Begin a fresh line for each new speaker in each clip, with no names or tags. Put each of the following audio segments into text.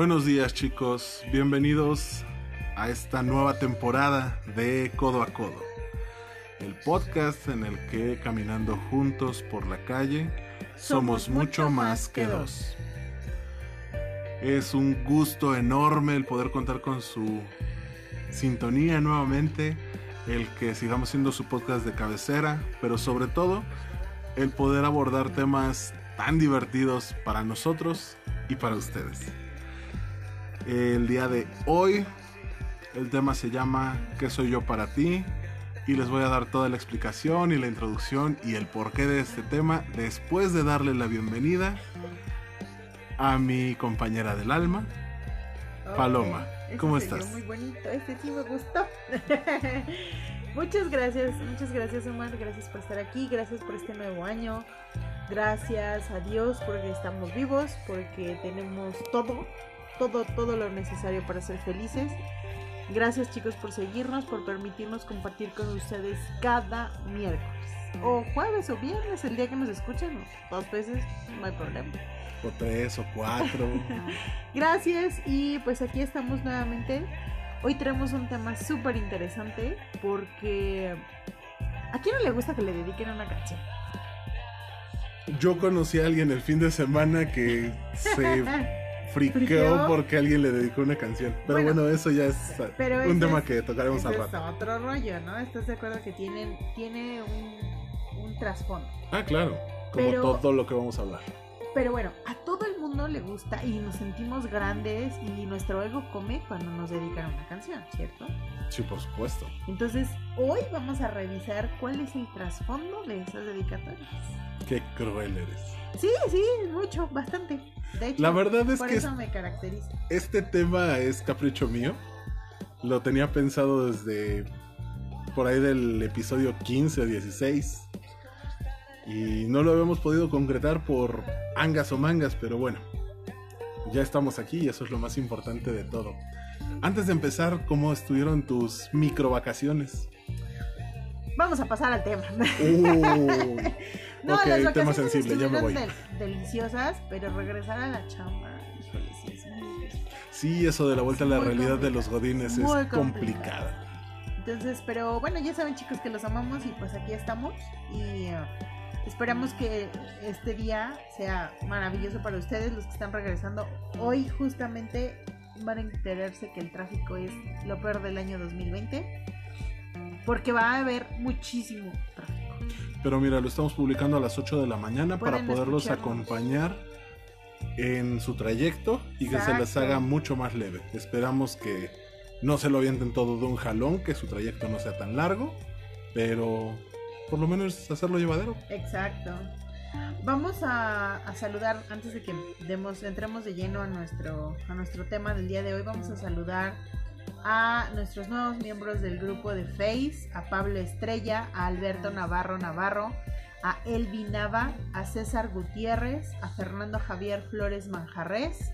Buenos días chicos, bienvenidos a esta nueva temporada de Codo a Codo, el podcast en el que caminando juntos por la calle somos, mucho más que dos. Es un gusto enorme el poder contar con su sintonía nuevamente, el que sigamos siendo su podcast de cabecera, pero sobre todo el poder abordar temas tan divertidos para nosotros y para ustedes. El día de hoy el tema se llama ¿Qué soy yo para ti? Y les voy a dar toda la explicación y la introducción y el porqué de este tema después de darle la bienvenida a mi compañera del alma, Paloma. ¿Cómo estás?
Muy bonito, este sí me gustó. muchas gracias, muchas gracias Omar, gracias por estar aquí, gracias por este nuevo año, gracias a Dios porque estamos vivos, porque tenemos todo, todo, todo lo necesario para ser felices. Gracias chicos por seguirnos, por permitirnos compartir con ustedes cada miércoles. O jueves o viernes, el día que nos escuchen, dos veces, no hay problema.
O tres o cuatro.
Gracias y pues aquí estamos nuevamente. Hoy tenemos un tema súper interesante porque ¿a quién no le gusta que le dediquen una canción?
Yo conocí a alguien el fin de semana que se friqueó porque alguien le dedicó una canción. Pero bueno, eso ya es un tema que tocaremos al rato.
Es otro rollo, ¿no? ¿Estás de acuerdo que tienen, tiene un, un trasfondo?
Ah, claro. Como todo lo que vamos a hablar.
Pero bueno, a todo el mundo le gusta y nos sentimos grandes y nuestro ego come cuando nos dedican una canción, ¿cierto?
Sí, por supuesto.
Entonces, hoy vamos a revisar cuál es el trasfondo de esas dedicatorias.
Qué cruel eres.
Sí, sí, mucho, bastante. De hecho,
la verdad es
por
que
eso me caracteriza.
Este tema es capricho mío. Lo tenía pensado desde por ahí del episodio 15 o 16. Y no lo habíamos podido concretar por angas o mangas, pero bueno. Ya estamos aquí y eso es lo más importante de todo. Antes de empezar, ¿cómo estuvieron tus micro vacaciones?
Vamos a pasar al tema.
Uh.
no,
ok,
las
tema
vacaciones
sensible, ya me voy.
del- deliciosas, pero regresar a la chamba, híjole, sí, es muy.
Sí, eso de la vuelta a la realidad de
complicado.
los godines
Muy
es complicada.
Entonces, pero bueno, ya saben chicos que los amamos y pues aquí estamos y eh, esperamos que este día sea maravilloso para ustedes, los que están regresando. Hoy justamente van a enterarse que el tráfico es lo peor del año 2020 porque va a haber muchísimo tráfico.
Pero mira, lo estamos publicando a las 8 de la mañana para poderlos
escucharnos.
acompañar en su trayecto y que se les haga mucho más leve. Esperamos que no se lo avienten todo de un jalón, que su trayecto no sea tan largo, pero por lo menos hacerlo llevadero.
Exacto. Vamos a, a saludar, antes de que demos, entremos de lleno a nuestro, a nuestro tema del día de hoy, vamos a saludar a nuestros nuevos miembros del grupo de Face, a Pablo Estrella, a Alberto Navarro Navarro, a Elvi Nava, a César Gutiérrez, a Fernando Javier Flores Manjarres,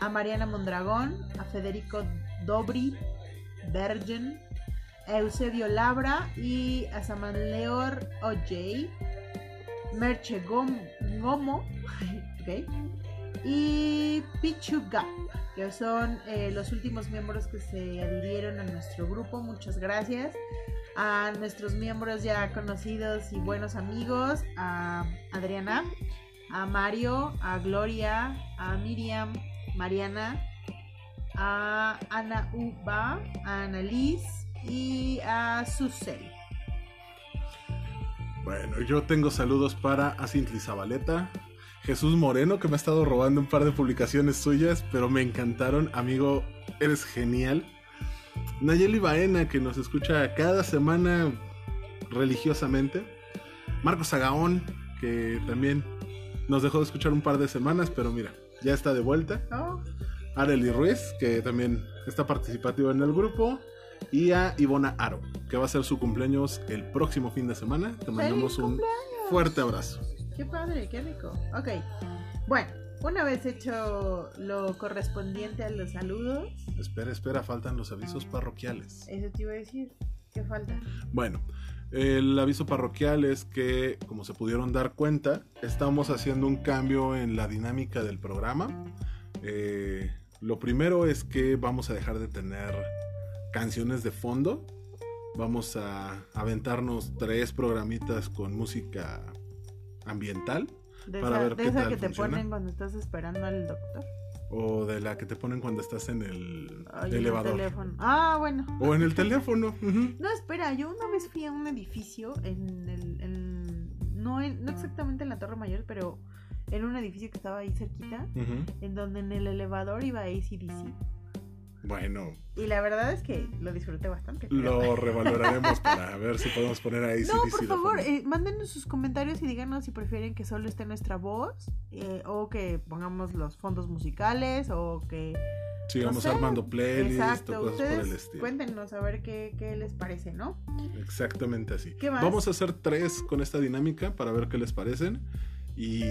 a Mariana Mondragón, a Federico Dobri, Bergen, a Eusebio Labra y a Samanleor OJ, Merche Gom- Gomo, ok, y Pichu Gap, que son eh, los últimos miembros que se adhirieron a nuestro grupo. Muchas gracias. A nuestros miembros ya conocidos y buenos amigos, a Adriana, a Mario, a Gloria, a Miriam, Mariana, a Ana Uba, a Annalise y a Susel.
Bueno, yo tengo saludos para Acintli Zabaleta, Jesús Moreno, que me ha estado robando un par de publicaciones suyas, pero me encantaron. Amigo, eres genial. Nayeli Baena, que nos escucha cada semana religiosamente. Marcos Agaón, que también nos dejó de escuchar un par de semanas, pero mira, ya está de vuelta.
Oh,
Arely Ruiz, que también está participativa en el grupo. Y a Ivona Aro, que va a ser su cumpleaños el próximo fin de semana. Te mandamos un fuerte abrazo.
Qué padre, qué rico. Ok, bueno, una vez hecho lo correspondiente a los saludos,
Espera, espera, faltan los avisos parroquiales.
eso te iba a decir. ¿Qué falta?
Bueno, el aviso parroquial es que, como se pudieron dar cuenta, estamos haciendo un cambio en la dinámica del programa. Eh, Lo primero es que vamos a dejar de tener canciones de fondo. Vamos a aventarnos tres programitas con música ambiental.
De
Para
esa,
ver
de
qué
esa
tal
que te
funciona.
ponen cuando estás esperando al doctor.
O de la que te ponen cuando estás en el
Ay, en el
elevador.
teléfono. Ah, bueno.
O en el teléfono.
No, espera, yo una vez fui a un edificio en el. en- no, en- no exactamente en la Torre Mayor, pero en un edificio que estaba ahí cerquita, en donde en el elevador iba ACDC.
Bueno,
Y la verdad es que lo disfruté bastante. pero-
lo revaloraremos para ver si podemos poner ahí.
No, por favor, eh, mándenos sus comentarios y díganos si prefieren que solo esté nuestra voz eh, o que pongamos los fondos musicales o que...
Sigamos
no sé.
armando playlists
Exacto,
o cosas por el
ustedes
estilo.
cuéntenos a ver qué, qué les parece, ¿no?
Exactamente así.
¿Qué más?
Vamos a hacer tres con esta dinámica para ver qué les parecen. Y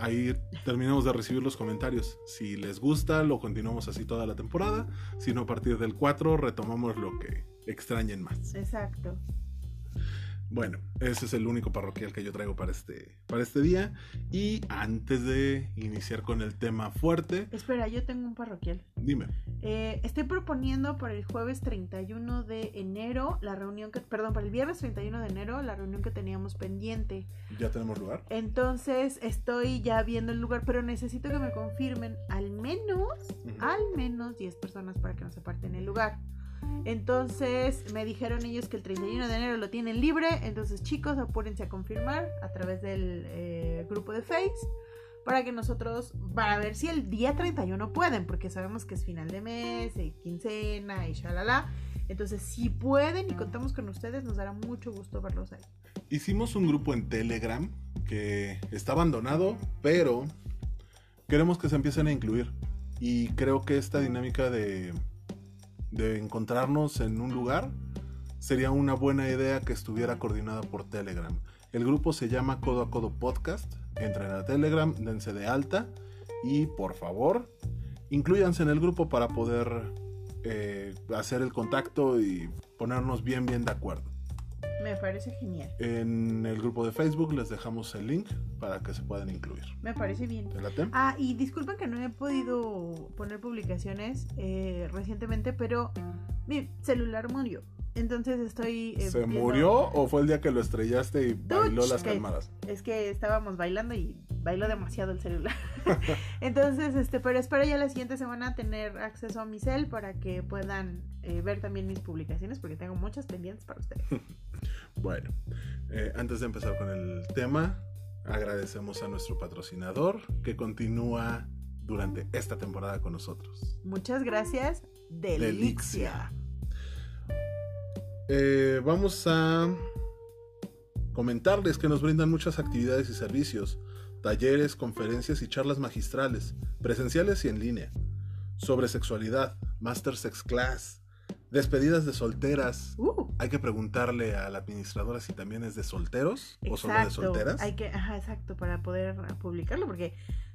ahí terminamos de recibir los comentarios. Si les gusta, lo continuamos así toda la temporada. Si no, a partir del 4 retomamos lo que extrañen más.
Exacto.
Bueno, ese es el único parroquial que yo traigo para este, para este día. Y antes de iniciar con el tema fuerte,
Espera, yo tengo un parroquial.
dime.
Eh, estoy proponiendo para el jueves 31 de enero la reunión que, perdón, para el viernes 31 de enero la reunión que teníamos pendiente.
¿Ya tenemos lugar?
Entonces estoy ya viendo el lugar, pero necesito que me confirmen al menos, al menos 10 personas para que nos aparten el lugar. Entonces me dijeron ellos que el 31 de enero lo tienen libre, entonces chicos apúrense a confirmar a través del eh, grupo de Face para que nosotros, para ver si el día 31 pueden, porque sabemos que es final de mes, y quincena y shalala. Entonces, si pueden y contamos con ustedes, nos dará mucho gusto verlos ahí.
Hicimos un grupo en Telegram que está abandonado, pero queremos que se empiecen a incluir. Y creo que esta dinámica de, de encontrarnos en un lugar sería una buena idea que estuviera coordinada por Telegram. El grupo se llama Codo a Codo Podcast. Entren a Telegram, dense de alta y por favor, incluyanse en el grupo para poder eh, hacer el contacto y ponernos bien, bien de acuerdo.
Me parece genial.
En el grupo de Facebook les dejamos el link para que se puedan incluir.
Me parece bien.
¿Te late?
Ah, y disculpen que no he podido poner publicaciones eh, recientemente, pero mi celular murió. Entonces estoy... eh,
¿Se
viendo-
murió o fue el día que lo estrellaste y bailó las calmadas?
Es que estábamos bailando y bailó demasiado el celular. Entonces, este, pero espero ya la siguiente semana tener acceso a mi cel para que puedan eh, ver también mis publicaciones porque tengo muchas pendientes para ustedes.
Bueno, eh, antes de empezar con el tema, agradecemos a nuestro patrocinador que continúa durante esta temporada con nosotros.
Muchas gracias, Delixia.
Eh, vamos a comentarles que nos brindan muchas actividades y servicios, talleres, conferencias y charlas magistrales, presenciales y en línea, sobre sexualidad, Master Sex Class, despedidas de solteras.
Uh,
Hay que preguntarle a la administradora si también es de solteros o solo de solteras.
Hay que, ajá, exacto, para poder publicarlo porque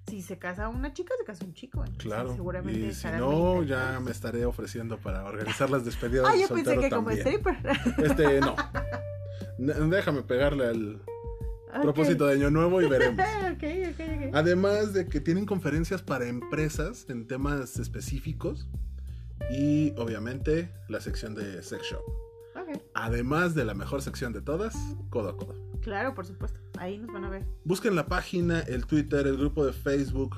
si se casa una chica, se casa un chico. entonces
Claro,
seguramente
y si no, ya me estaré ofreciendo para organizar las despedidas
Ah,
de
yo pensé que como stripper.
Este, no. Déjame pegarle al propósito de Año Nuevo y veremos. Además de que tienen conferencias para empresas en temas específicos y obviamente la sección de Sex Shop. Además de la mejor sección de todas, codo a codo.
Claro, por supuesto. Ahí nos van a ver.
Busquen la página, el Twitter, el grupo de Facebook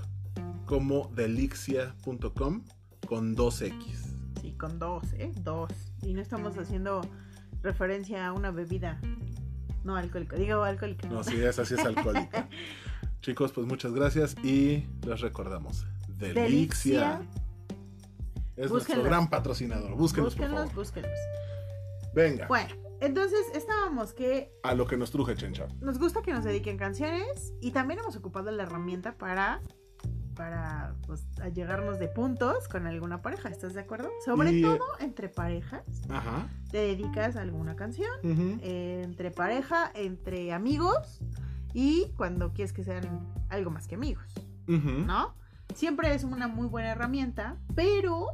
como delixia.com con 2X.
Sí, con dos, ¿eh? Dos. Y no estamos haciendo referencia a una bebida no alcohólica. Digo alcohólica.
No, sí, esa sí es alcohólica. Chicos, pues muchas gracias y les recordamos. Delixia.
Delixia.
Es nuestro gran patrocinador. Búsquenlos, por
búsquenlos,
favor.
búsquenlos.
Venga,
Bueno, entonces estábamos que
a lo que nos truje, Chencha.
nos gusta que nos dediquen canciones y también hemos ocupado la herramienta para para pues, allegarnos de puntos con alguna pareja, ¿estás de acuerdo? Sobre
Y, eh,
todo entre parejas,
Ajá.
te dedicas a alguna canción, eh, entre pareja, entre amigos y cuando quieres que sean algo más que amigos,
Ujú.
¿no? Siempre es una muy buena herramienta, pero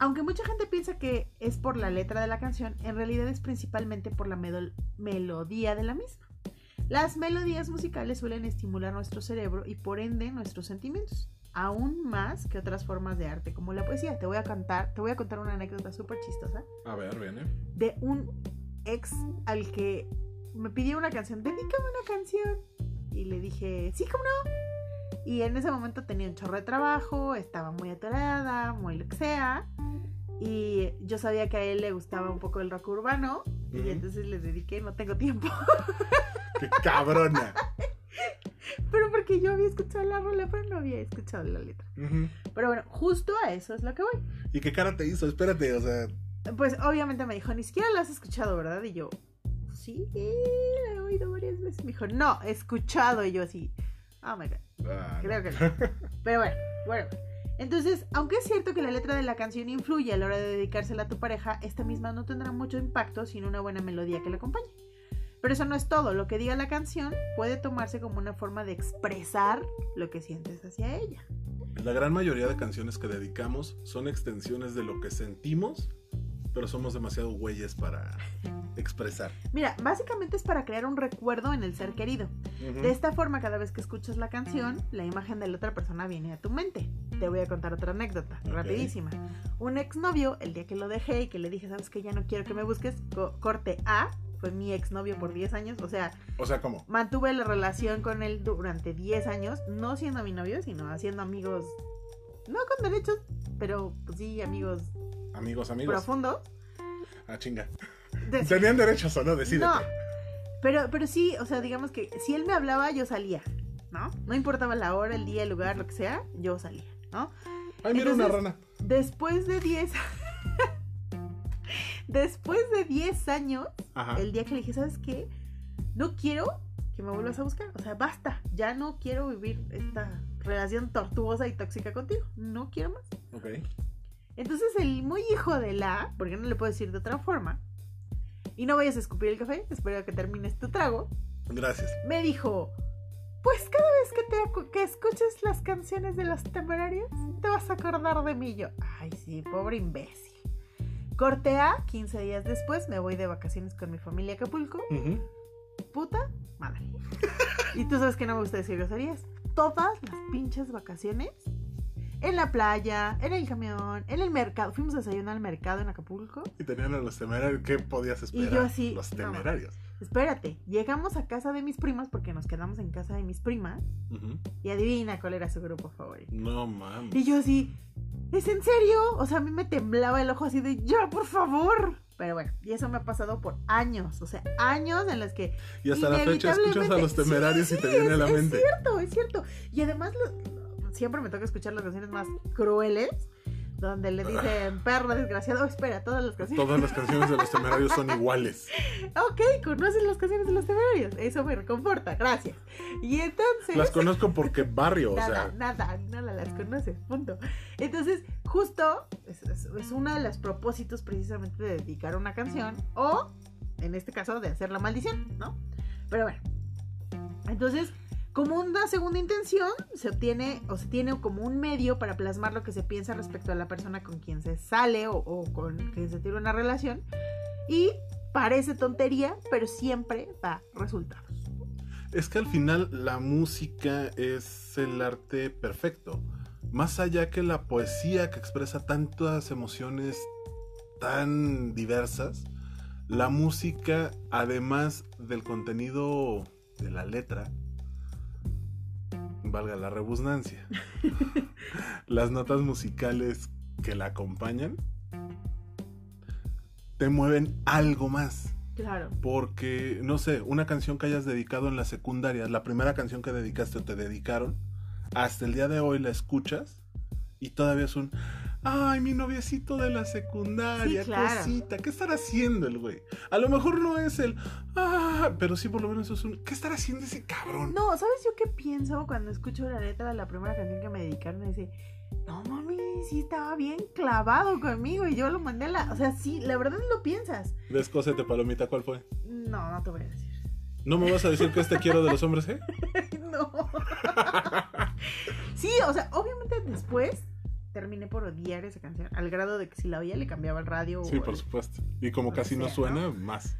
aunque mucha gente piensa que es por la letra de la canción, en realidad es principalmente por la melodía de la misma. Las melodías musicales suelen estimular nuestro cerebro y por ende nuestros sentimientos. aún más que otras formas de arte, como la poesía. Te voy a contar, te voy a contar una anécdota súper chistosa
A ver, viene.
de un ex al que me pidió una canción, dedícame una canción. Y le dije, sí, ¿cómo no? Y en ese momento tenía un chorro de trabajo, estaba muy atorada, muy lo que sea. Y yo sabía que a él le gustaba un poco el rock urbano. Y entonces le dediqué, no tengo tiempo.
¡Qué cabrona!
pero porque yo había escuchado la rola, pero no había escuchado la letra.
Ujú.
Pero bueno, justo a eso es lo que voy.
¿Y qué cara te hizo? Espérate, o sea.
Pues obviamente me dijo, ni siquiera la has escuchado, ¿verdad? Y yo, sí, la he oído varias veces. Me dijo, no, he escuchado. Y yo así, oh my god,
ah,
creo que no. Pero bueno, bueno. Entonces, aunque es cierto que la letra de la canción influye a la hora de dedicársela a tu pareja, esta misma no tendrá mucho impacto sin una buena melodía que la acompañe. Pero eso no es todo. Lo que diga la canción puede tomarse como una forma de expresar lo que sientes hacia ella.
La gran mayoría de canciones que dedicamos son extensiones de lo que sentimos, pero somos demasiado güeyes para expresar.
Mira, básicamente es para crear un recuerdo en el ser querido. De esta forma, cada vez que escuchas la canción, la imagen de la otra persona viene a tu mente. Te voy a contar otra anécdota,
Ok.
rapidísima. Un exnovio, el día que lo dejé y que le dije, sabes que ya no quiero que me busques, co- corte A, fue mi exnovio por 10 años, o sea,
O sea, ¿cómo?
mantuve la relación con él durante 10 años, no siendo mi novio, sino haciendo amigos, no con derechos, pero pues sí, amigos
Amigos, amigos.
profundos.
Ah, chinga. ¿Tenían derechos o no? Decídete.
No, pero, pero sí, o sea, digamos que si él me hablaba, yo salía, ¿no? No importaba la hora, el día, el lugar, lo que sea, yo salía, ¿no?
Ay, mira una rana.
Después de 10... Después de 10 años,
Ajá.
el día que le dije, ¿sabes qué? No quiero que me vuelvas a buscar. O sea, basta. Ya no quiero vivir esta relación tortuosa y tóxica contigo. No quiero más.
Ok.
Entonces el muy hijo de la, porque no le puedo decir de otra forma, y no vayas a escupir el café, espero que termines tu trago,
Gracias.
me dijo, pues cada vez que, te, que escuches las canciones de los temerarios, te vas a acordar de mí. Y Yo, ay sí, pobre imbécil. Corte A, 15 días después, me voy de vacaciones con mi familia a Acapulco. Puta madre. y tú sabes que no me gusta decir groserías. Todas las pinches vacaciones. En la playa, en el camión, en el mercado. Fuimos a desayunar al mercado en Acapulco.
Y tenían a los temerarios. ¿Qué podías esperar?
yo así,
Los
no.
temerarios.
Espérate, llegamos a casa de mis primas porque nos quedamos en casa de mis primas. Y adivina cuál era su grupo favorito.
No mames.
Y yo así, ¿es en serio? O sea, a mí me temblaba el ojo así de, ya, por favor. Pero bueno, y eso me ha pasado por años. O sea, años en los que
Y hasta la fecha escuchas a los temerarios
Sí,
y te viene a
es-
la
es
mente.
cierto, es cierto. Y además lo- siempre me toca escuchar las canciones más crueles, donde le dicen perro desgraciado. Oh, espera, todas las canciones.
Todas las canciones de los temerarios son iguales.
Ok, conoces las canciones de los temerarios. Eso me reconforta, gracias. Y entonces...
Las conozco porque barrio, o
Nada,
sea.
nada, nada las conoces, punto. Entonces, justo es, es, es uno de los propósitos precisamente de dedicar una canción o, en este caso, de hacer la maldición, ¿no? Pero bueno, entonces, como una segunda intención, se obtiene o se tiene como un medio para plasmar lo que se piensa respecto a la persona con quien se sale o, con quien se tiene una relación. Y parece tontería, pero siempre da resultados.
Es que al final la música es el arte perfecto. Más allá que la poesía que expresa tantas emociones tan diversas, la música, además del contenido de la letra, valga la rebusnancia, las notas musicales que la acompañan, te mueven algo más.
Claro.
Porque, no sé, una canción que hayas dedicado en la secundaria, la primera canción que dedicaste o te dedicaron, hasta el día de hoy la escuchas y todavía es un, ay, mi noviecito de la secundaria,
Sí, claro.
cosita, ¿qué estará haciendo el güey? A lo mejor no es el, ah, pero sí por lo menos es un, ¿qué estará haciendo ese cabrón?
No, ¿sabes yo qué pienso cuando escucho la letra de la primera canción que me dedicaron? Y dice, no mami, sí estaba bien clavado conmigo y yo lo mandé a la... O sea, sí, la verdad lo piensas.
Descósete, palomita, ¿cuál fue?
No, no te voy a decir.
¿No me vas a decir que este quiero de los hombres, eh?
no. sí, o sea, obviamente después terminé por odiar esa canción, al grado de que si la oía le cambiaba el radio.
Sí,
o
por
el-
supuesto. Y como casi no suena,
¿no?
más.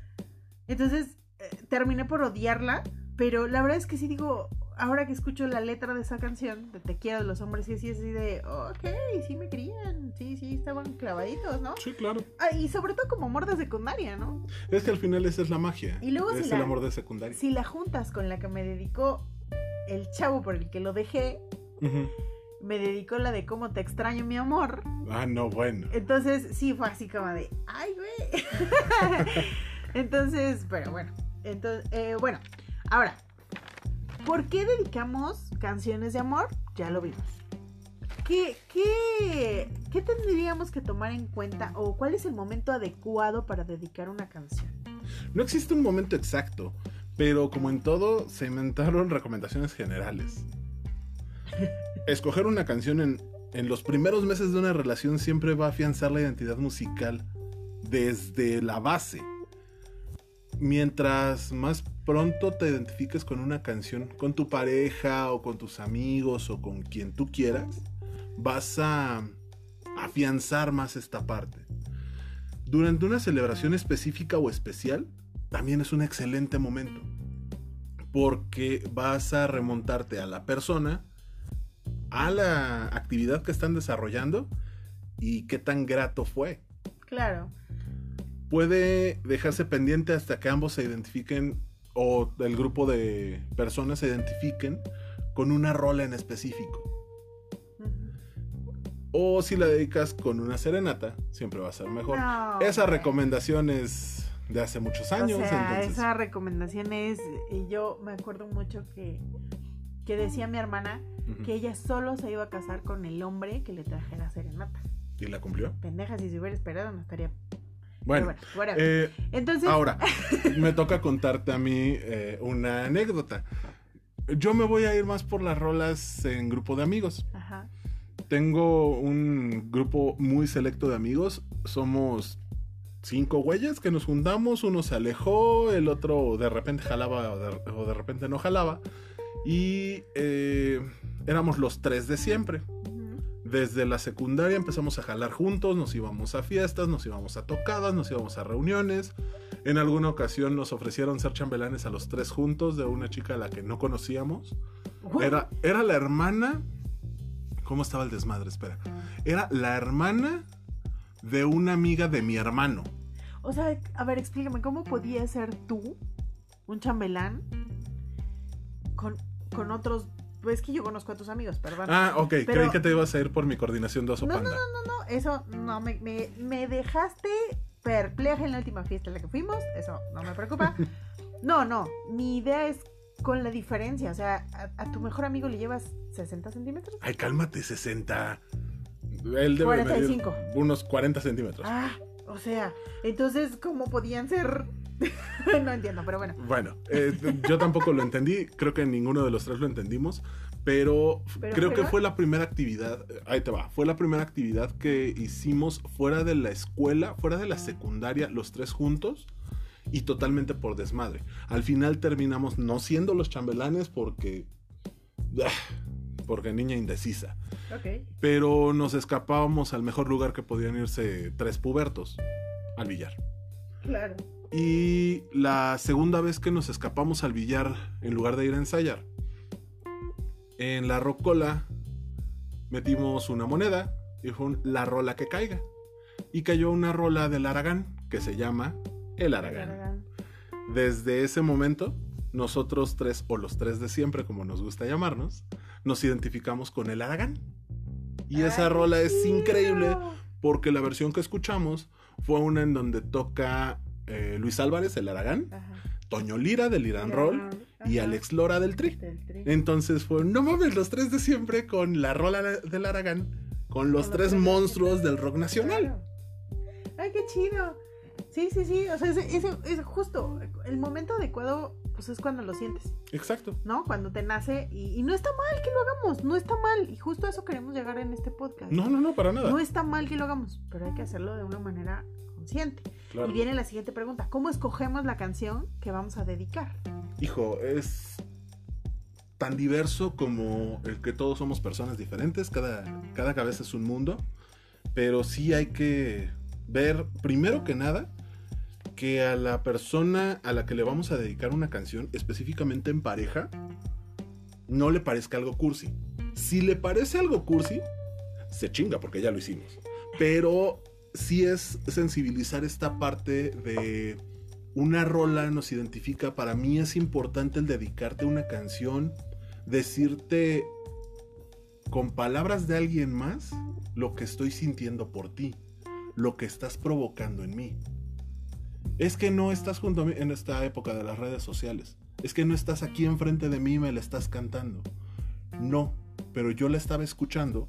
Entonces, eh, terminé por odiarla, pero la verdad es que sí digo, ahora que escucho la letra de esa canción, de Te quiero de los hombres, y así, así de, ok, sí me querían, sí, sí, estaban clavaditos, ¿no?
Sí, claro.
Ah, y sobre todo como amor de secundaria, ¿no?
Es que al final esa es la magia.
Y luego
es
si
el
la-
amor de secundaria.
Si la juntas con la que me dedicó el chavo por el que lo dejé,
Ujú.
Me dedicó la de cómo te extraño mi amor.
Ah, no, bueno.
Entonces sí fue así como de, ay, güey. Entonces, pero bueno. Entonces, eh, bueno, ahora, ¿por qué dedicamos canciones de amor? Ya lo vimos. ¿Qué, qué, ¿Qué tendríamos que tomar en cuenta o cuál es el momento adecuado para dedicar una canción?
No existe un momento exacto, pero como en todo, se inventaron recomendaciones generales. Escoger una canción en, en los primeros meses de una relación siempre va a afianzar la identidad musical desde la base. Mientras más pronto te identifiques con una canción, con tu pareja o con tus amigos o con quien tú quieras, vas a afianzar más esta parte. Durante una celebración específica o especial, también es un excelente momento. Porque vas a remontarte a la persona, a la actividad que están desarrollando y qué tan grato fue.
Claro.
Puede dejarse pendiente hasta que ambos se identifiquen o el grupo de personas se identifiquen con una rola en específico. O si la dedicas con una serenata, siempre va a ser mejor.
No,
Esa recomendación es de hace muchos años.
o sea,
entonces-
esa recomendación es, y yo me acuerdo mucho que, que decía mi hermana. Que ella solo se iba a casar con el hombre que le trajera serenata.
¿Y la cumplió?
Pendeja, si se hubiera esperado no estaría...
Bueno, eh,
Entonces,
ahora me toca contarte a mí eh, una anécdota. Yo me voy a ir más por las rolas en grupo de amigos.
ajá,
Tengo un grupo muy selecto de amigos. Somos cinco güeyes que nos juntamos. Uno se alejó, el otro de repente jalaba o de, o de repente no jalaba. Y eh, éramos los tres de siempre. Desde la secundaria empezamos a jalar juntos, nos íbamos a fiestas, nos íbamos a tocadas, nos íbamos a reuniones. En alguna ocasión nos ofrecieron ser chambelanes a los tres juntos de una chica a la que no conocíamos. Era, era la hermana... ¿Cómo estaba el desmadre? Espera. Era la hermana de una amiga de mi hermano.
O sea, a ver, explícame, ¿cómo podías ser tú, un chambelán, con, con otros... Pues es que yo conozco a tus amigos, perdón.
Ah, ok.
Pero-
Creí que te ibas a ir por mi coordinación de oso
No, no,
panda.
no, no, eso no, me, me, me dejaste perpleja en la última fiesta en la que fuimos, eso no me preocupa. No, no, mi idea es con la diferencia, o sea, a, a tu mejor amigo le llevas 60 centímetros.
Ay, cálmate, 60. Él debe
45.
medir unos 40 centímetros.
Ah, o sea, entonces, ¿cómo podían ser? no entiendo, pero bueno.
Bueno, eh, yo tampoco lo entendí, creo que ninguno de los tres lo entendimos, pero,
Pero
creo que fue la primera actividad, eh, ahí te va, fue la primera actividad que hicimos fuera de la escuela, fuera de la
Ah.
secundaria, los tres juntos y totalmente por desmadre. Al final terminamos no siendo los chambelanes porque... ah, porque niña indecisa.
Ok.
Pero nos escapábamos al mejor lugar que podían irse tres pubertos, al billar.
Claro.
Y la segunda vez que nos escapamos al billar en lugar de ir a ensayar, en la rocola metimos una moneda y fue un- la rola que caiga. Y cayó una rola del Aragán que se llama El Aragán. Desde ese momento, nosotros tres, o los tres de siempre, como nos gusta llamarnos, nos identificamos con el Aragán. Y esa
Ay,
rola es increíble porque la versión que escuchamos fue una en donde toca eh, Luis Álvarez, el Aragán,
Ajá.
Toño Lira del Irán Roll y. Alex Lora del Tri.
Del tri.
Entonces fue, no mames, los tres de siempre con la rola del Aragán, con los tres monstruos del rock nacional.
Claro. Ay, qué chido. Sí, sí, sí. O sea, ese, ese- es justo. El momento adecuado, pues es cuando lo sientes,
Exacto.
¿no? Cuando te nace. Y, y no está mal que lo hagamos. No está mal. Y justo a eso queremos llegar en este podcast.
No, no, no, para nada.
No está mal que lo hagamos, pero hay que hacerlo de una manera consciente.
Claro.
Y viene la siguiente pregunta. ¿Cómo escogemos la canción que vamos a dedicar?
Hijo, es tan diverso como el que todos somos personas diferentes, cada, cada cabeza es un mundo, pero sí hay que ver, primero que nada, que a la persona a la que le vamos a dedicar una canción, específicamente en pareja, no le parezca algo cursi. Si le parece algo cursi, se chinga porque ya lo hicimos. Pero sí es sensibilizar esta parte de una rola nos identifica. Para mí es importante el dedicarte una canción, decirte con palabras de alguien más lo que estoy sintiendo por ti, lo que estás provocando en mí. Es que no estás junto a mí en esta época de las redes sociales. Es que no estás aquí enfrente de mí y me la estás cantando. No, pero yo la estaba escuchando.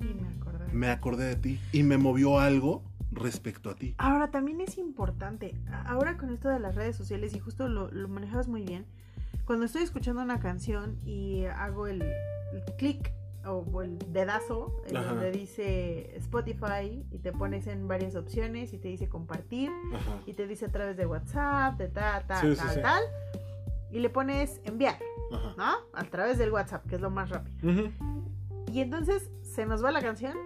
Y me acordé.
Me acordé de ti y me movió algo respecto a ti.
Ahora también es importante, ahora con esto de las redes sociales y justo lo, lo manejas muy bien, cuando estoy escuchando una canción y hago el, el clic o el dedazo en
Ajá.
donde dice Spotify y te pones en varias opciones y te dice compartir
Ajá.
y te dice a través de WhatsApp, de tal, tal,
Sí, sí,
tal,
sí.
tal, y le pones enviar,
Ajá.
¿no? A través del WhatsApp, que es lo más rápido. Y entonces se nos va la canción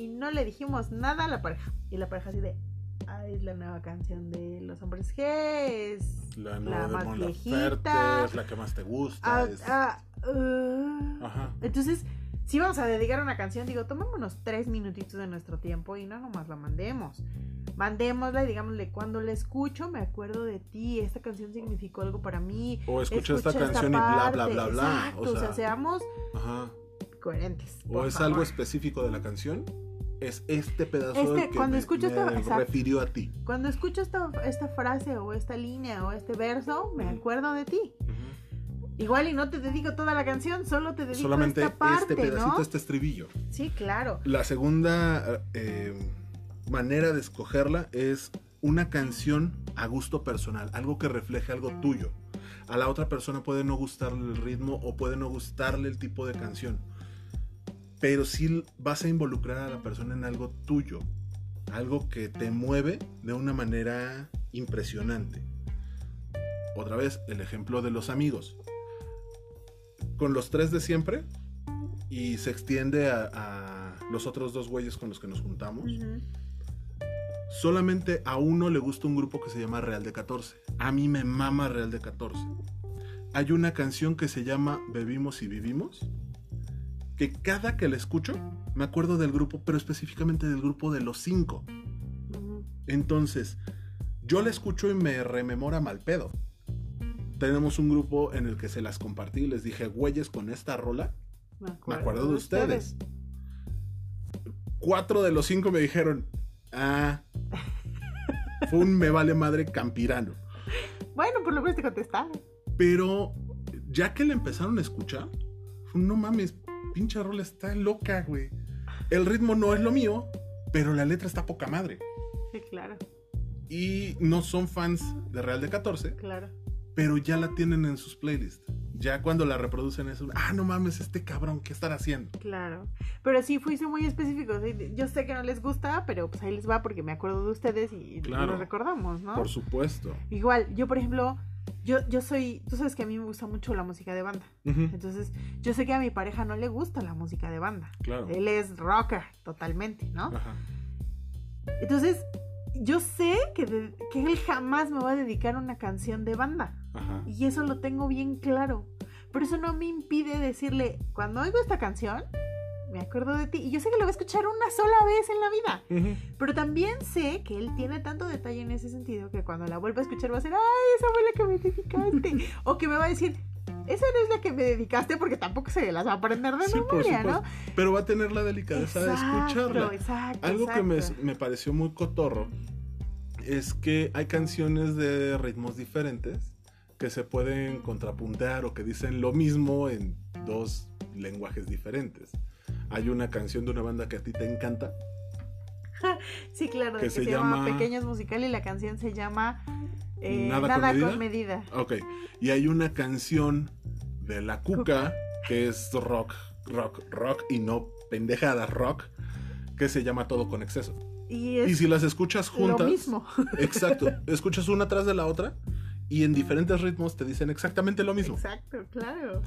y no le dijimos nada a la pareja. Y la pareja así de, ay, es la nueva canción de los hombres G, es
La
la
nueva de
más
Mon
viejita.
Es la que más te gusta.
Ah,
es-
ah, uh.
Ajá.
Entonces, si vamos a dedicar una canción, digo, tomémonos tres minutitos de nuestro tiempo y no nomás la mandemos. Mandémosla y digámosle, cuando la escucho me acuerdo de ti, esta canción significó algo para mí.
O escuché esta canción y bla, bla,
parte".
bla, bla.
Exacto, o sea, seamos
ajá.
coherentes.
O es
favor.
algo específico de la canción. Es este pedazo
Este,
el que
cuando
me,
escucho
me
esta- exacto.
refirió a ti.
Cuando escucho esta, esta frase o esta línea o este verso, me acuerdo de ti. Igual y no te dedico toda la canción, solo te dedico
Solamente
esta parte,
este pedacito,
¿no?
este estribillo.
Sí, claro.
La segunda eh, manera de escogerla es una canción a gusto personal, algo que refleje algo tuyo. A la otra persona puede no gustarle el ritmo o puede no gustarle el tipo de canción. Pero sí vas a involucrar a la persona en algo tuyo, algo que te mueve de una manera impresionante. Otra vez, el ejemplo de los amigos. Con los tres de siempre y se extiende a, a los otros dos güeyes con los que nos juntamos. Solamente a uno le gusta un grupo que se llama Real de 14. A mí me mama Real de 14. Hay una canción que se llama Bebimos y Vivimos. Que cada que la escucho me acuerdo del grupo, pero específicamente del grupo de los cinco. Entonces, yo la escucho y me rememora mal pedo. Tenemos un grupo en el que se las compartí y les dije, güeyes, con esta rola, me acuerdo de ustedes. Cuatro de los cinco me dijeron, ah, fue un me vale madre campirano.
Bueno, por lo menos te contestaron.
Pero ya que le empezaron a escuchar, fue, no mames, pinche rola está loca, güey. El ritmo no es lo mío, pero la letra está poca madre.
Sí, claro,
Y no son fans de Real de 14,
claro.
pero ya la tienen en sus playlists. Ya cuando la reproducen es un, ah, no mames, este cabrón, ¿qué estará haciendo?
Claro, pero sí fuiste muy específico. Yo sé que no les gusta, pero pues ahí les va porque me acuerdo de ustedes y y
Claro.
lo recordamos, ¿no?
Por supuesto.
Igual, yo por ejemplo, yo, yo soy, tú sabes que a mí me gusta mucho la música de banda. Entonces, yo sé que a mi pareja no le gusta la música de banda.
Claro.
Él es rocker totalmente, ¿no?
Ajá.
Entonces, yo sé que, de- que él jamás me va a dedicar una canción de banda.
Ajá.
Y eso lo tengo bien claro. Pero eso no me impide decirle, cuando oigo esta canción, me acuerdo de ti. Y yo sé que lo voy a escuchar una sola vez en la vida. Pero también sé que él tiene tanto detalle en ese sentido que cuando la vuelva a escuchar va a ser, ay, esa fue la que me dedicaste. o que me va a decir, esa no es la que me dedicaste porque tampoco se las va a aprender de
Sí,
memoria, ¿no?
Pero va a tener la delicadeza de escucharla.
exacto.
Algo que me, me pareció muy cotorro es que hay canciones de ritmos diferentes que se pueden contrapuntear o que dicen lo mismo en dos lenguajes diferentes. Hay una canción de una banda que a ti te encanta.
Sí, claro,
que
que,
se
se, llama
llama-
Pequeños Musical y la canción se llama eh,
¿Nada
Nada,
con
con,
medida? Ok. Y hay una canción de La Cuca que es rock, rock, rock y no pendejada rock que se llama Todo con Exceso.
Y
Y si las escuchas juntas,
lo mismo.
Exacto. Escuchas una tras de la otra y en diferentes ritmos te dicen exactamente lo mismo.
Exacto, claro.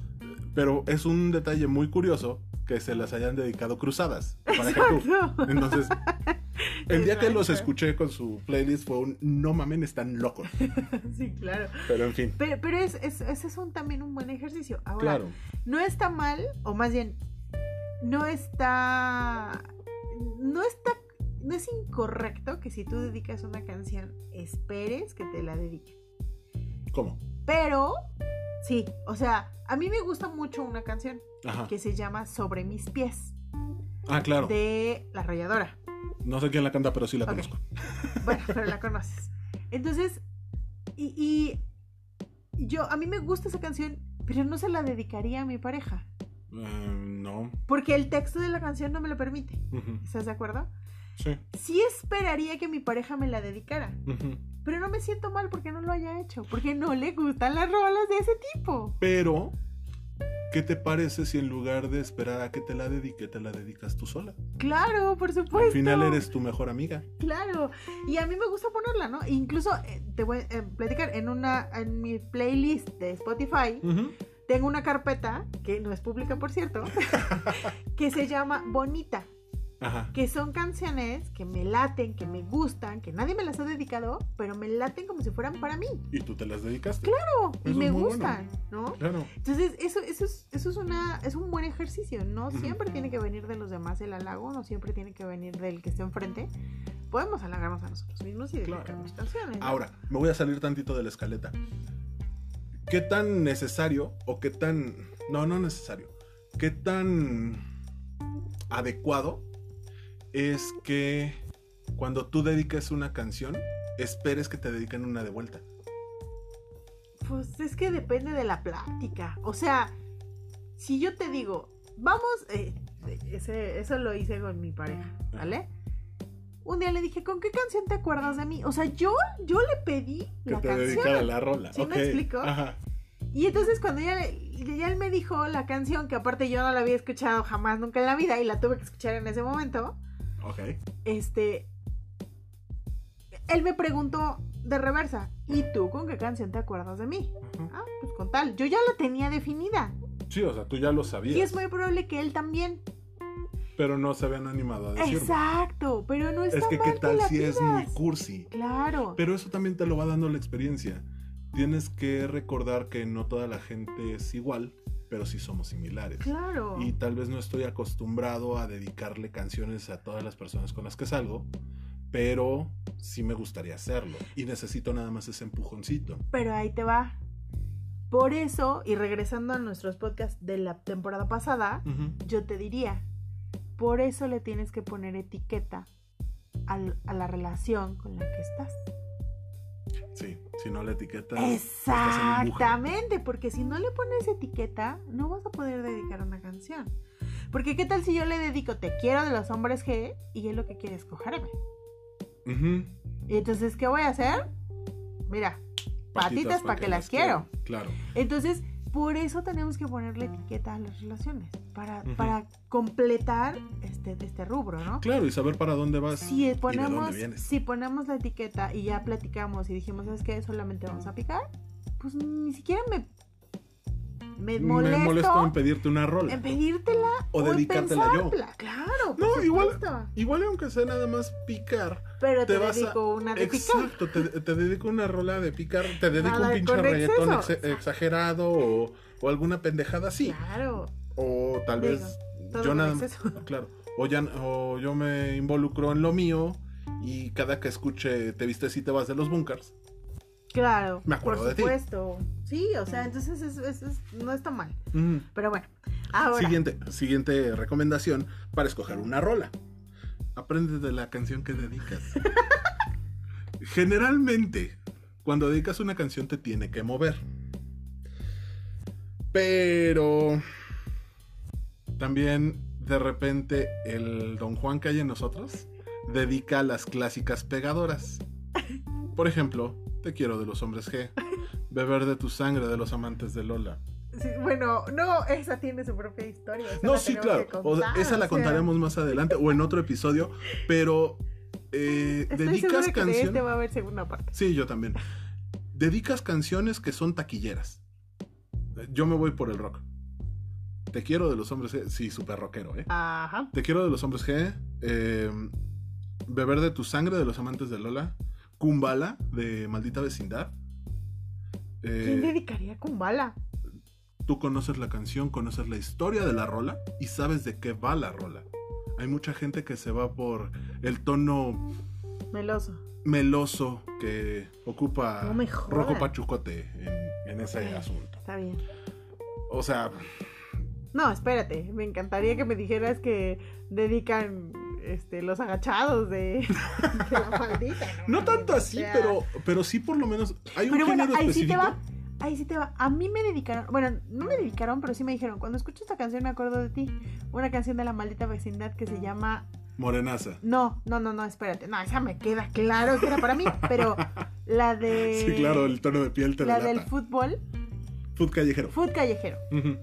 Pero es un detalle muy curioso que se las hayan dedicado cruzadas. Para que tú.
Exacto.
Entonces, el día que los escuché con su playlist fue un no mamen, están locos.
Sí, claro.
Pero en fin,
Pero, pero es, es, ese es un, también un buen ejercicio. Ahora,
claro.
no está mal, o más bien, no está. No está. No es incorrecto que si tú dedicas una canción, esperes que te la dediquen.
¿Cómo?
Pero, sí, o sea, a mí me gusta mucho una canción
Ajá.
que se llama Sobre mis pies,
Ah, claro.
de La Rayadora.
No sé quién la canta, pero sí la conozco.
Bueno, pero la conoces. Entonces, y, y yo, a mí me gusta esa canción, pero no se la dedicaría a mi pareja.
Eh, no.
Porque el texto de la canción no me lo permite. ¿Estás de acuerdo?
Sí.
Sí esperaría que mi pareja me la dedicara.
Ujú.
Pero no me siento mal porque no lo haya hecho. Porque no le gustan las rolas de ese tipo.
Pero, ¿qué te parece si en lugar de esperar a que te la dedique, te la dedicas tú sola?
Claro, por supuesto.
Al final eres tu mejor amiga.
Claro. Y a mí me gusta ponerla, ¿no? Incluso eh, te voy a platicar en una en mi playlist de Spotify. Tengo una carpeta, que no es pública por cierto, que se llama Bonita,
Ajá.
que son canciones que me laten, que me gustan, que nadie me las ha dedicado, pero me laten como si fueran para mí.
¿Y tú te las dedicaste?
Claro, y me gustan, ¿no?
Claro.
Entonces, eso, eso, es, eso es, una, es un buen ejercicio. No siempre tiene que venir de los demás el halago, no siempre tiene que venir del que esté enfrente. Podemos halagarnos a nosotros mismos y
Claro.
dedicarnos canciones. ¿no?
Ahora, me voy a salir tantito de la escaleta. ¿Qué tan necesario o qué tan... No, no necesario. ¿Qué tan adecuado es que cuando tú dediques una canción, esperes que te dediquen una de vuelta?
Pues es que depende de la plática. O sea, si yo te digo, vamos, eh, ese- eso lo hice con mi pareja, ¿vale? Un día le dije, ¿con qué canción te acuerdas de mí? O sea, yo, yo le pedí
Que
la
te
canción.
dedicara la rola.
¿Sí me explico?
Ajá.
Y entonces cuando ya él me dijo la canción, que aparte yo no la había escuchado jamás nunca en la vida y la tuve que escuchar en ese momento,
Ok.
este, él me preguntó de reversa, ¿y tú con qué canción te acuerdas de mí? Ah, pues con tal, yo ya la tenía definida.
Sí, o sea, tú ya lo sabías.
Y es muy probable que él también.
Pero no se habían animado a decirlo.
Exacto, pero no está
Es que
mal
qué tal si es muy cursi.
Claro.
Pero eso también te lo va dando la experiencia. Tienes que recordar que no toda la gente es igual, pero sí somos similares.
Claro.
Y tal vez no estoy acostumbrado a dedicarle canciones a todas las personas con las que salgo, pero sí me gustaría hacerlo. Y necesito nada más ese empujoncito.
Pero ahí te va. Por eso, y regresando a nuestros podcasts de la temporada pasada, yo te diría, por eso le tienes que poner etiqueta a la relación con la que estás.
Sí, si no la etiqueta. estás en un bucle.
Exactamente, porque si no le pones etiqueta, no vas a poder dedicar una canción. Porque qué tal si yo le dedico Te quiero de los hombres G y él lo que quiere es cogerme. Y entonces, ¿qué voy a hacer? Mira, patitas para que las quiero.
Claro.
Entonces, por eso tenemos que ponerle etiqueta a las relaciones, para, para completar este, este rubro, ¿no?
Claro, y saber para dónde vas.
Si
y
ponemos,
dónde vienes.
si ponemos la etiqueta y ya platicamos y dijimos, ¿sabes qué? Solamente vamos a picar, pues ni siquiera me, me molesto,
Me molesto en pedirte una rola.
en pedírtela
O
en
dedicártela yo.
Claro,
No, igual-
supuesto.
Igual aunque sea nada más picar.
Pero te,
te vas a-
dedico una de picar.
Exacto, te, te dedico una rola de picar, te dedico
Nada
un pinche reggaetón exagerado o, o alguna pendejada así.
Claro,
O tal
Digo,
vez yo nada. Claro. O, ya, o yo me involucro en lo mío y cada que escuche Te vistes y te vas de los bunkers.
Claro,
Me acuerdo
por
de ti.
Sí, o sea, entonces es- es- es- no está mal.
Mm.
Pero bueno, ahora.
Siguiente, siguiente recomendación para escoger una rola. Aprende de la canción que dedicas. Generalmente, cuando dedicas una canción te tiene que mover. Pero también de repente el Don Juan que hay en nosotros dedica las clásicas pegadoras. Por ejemplo, Te quiero de los hombres G. Beber de tu sangre de los amantes de Lola.
Sí, bueno, no, esa tiene su propia historia.
No, sí, claro. O sea, esa la
o sea,
contaremos más adelante o en otro episodio. Pero eh,
Estoy
dedicas
de
canción.
este va a haber segunda parte.
Sí, yo también. dedicas canciones que son taquilleras. Yo me voy por el rock. Te quiero de los hombres G. Sí, súper rockero, ¿eh?
Ajá.
Te quiero de los hombres G. eh, Beber de tu sangre de los amantes de Lola. Kumbala de Maldita Vecindad. Eh,
¿Quién dedicaría Kumbala?
tú conoces la canción, conoces la historia de la rola y sabes de qué va la rola. Hay mucha gente que se va por el tono
Meloso.
meloso que ocupa
No
Pachucote en, en ese asunto.
Está bien.
O sea,
No, espérate. Me encantaría que me dijeras que dedican este, los agachados de, de la maldita.
no tanto así,
O sea,
pero, pero sí por lo menos hay un
Pero bueno,
género
ahí sí te va. Ahí sí te va. A mí me dedicaron, bueno, no me dedicaron, pero sí me dijeron, cuando escucho esta canción me acuerdo de ti. Una canción de la maldita vecindad que se llama...
Morenaza.
No, no, no, no, espérate. No, esa me queda claro que era para mí, pero la de...
Sí, claro, el tono de piel te
La
delata.
del fútbol,
Food callejero.
food callejero.
Ujú.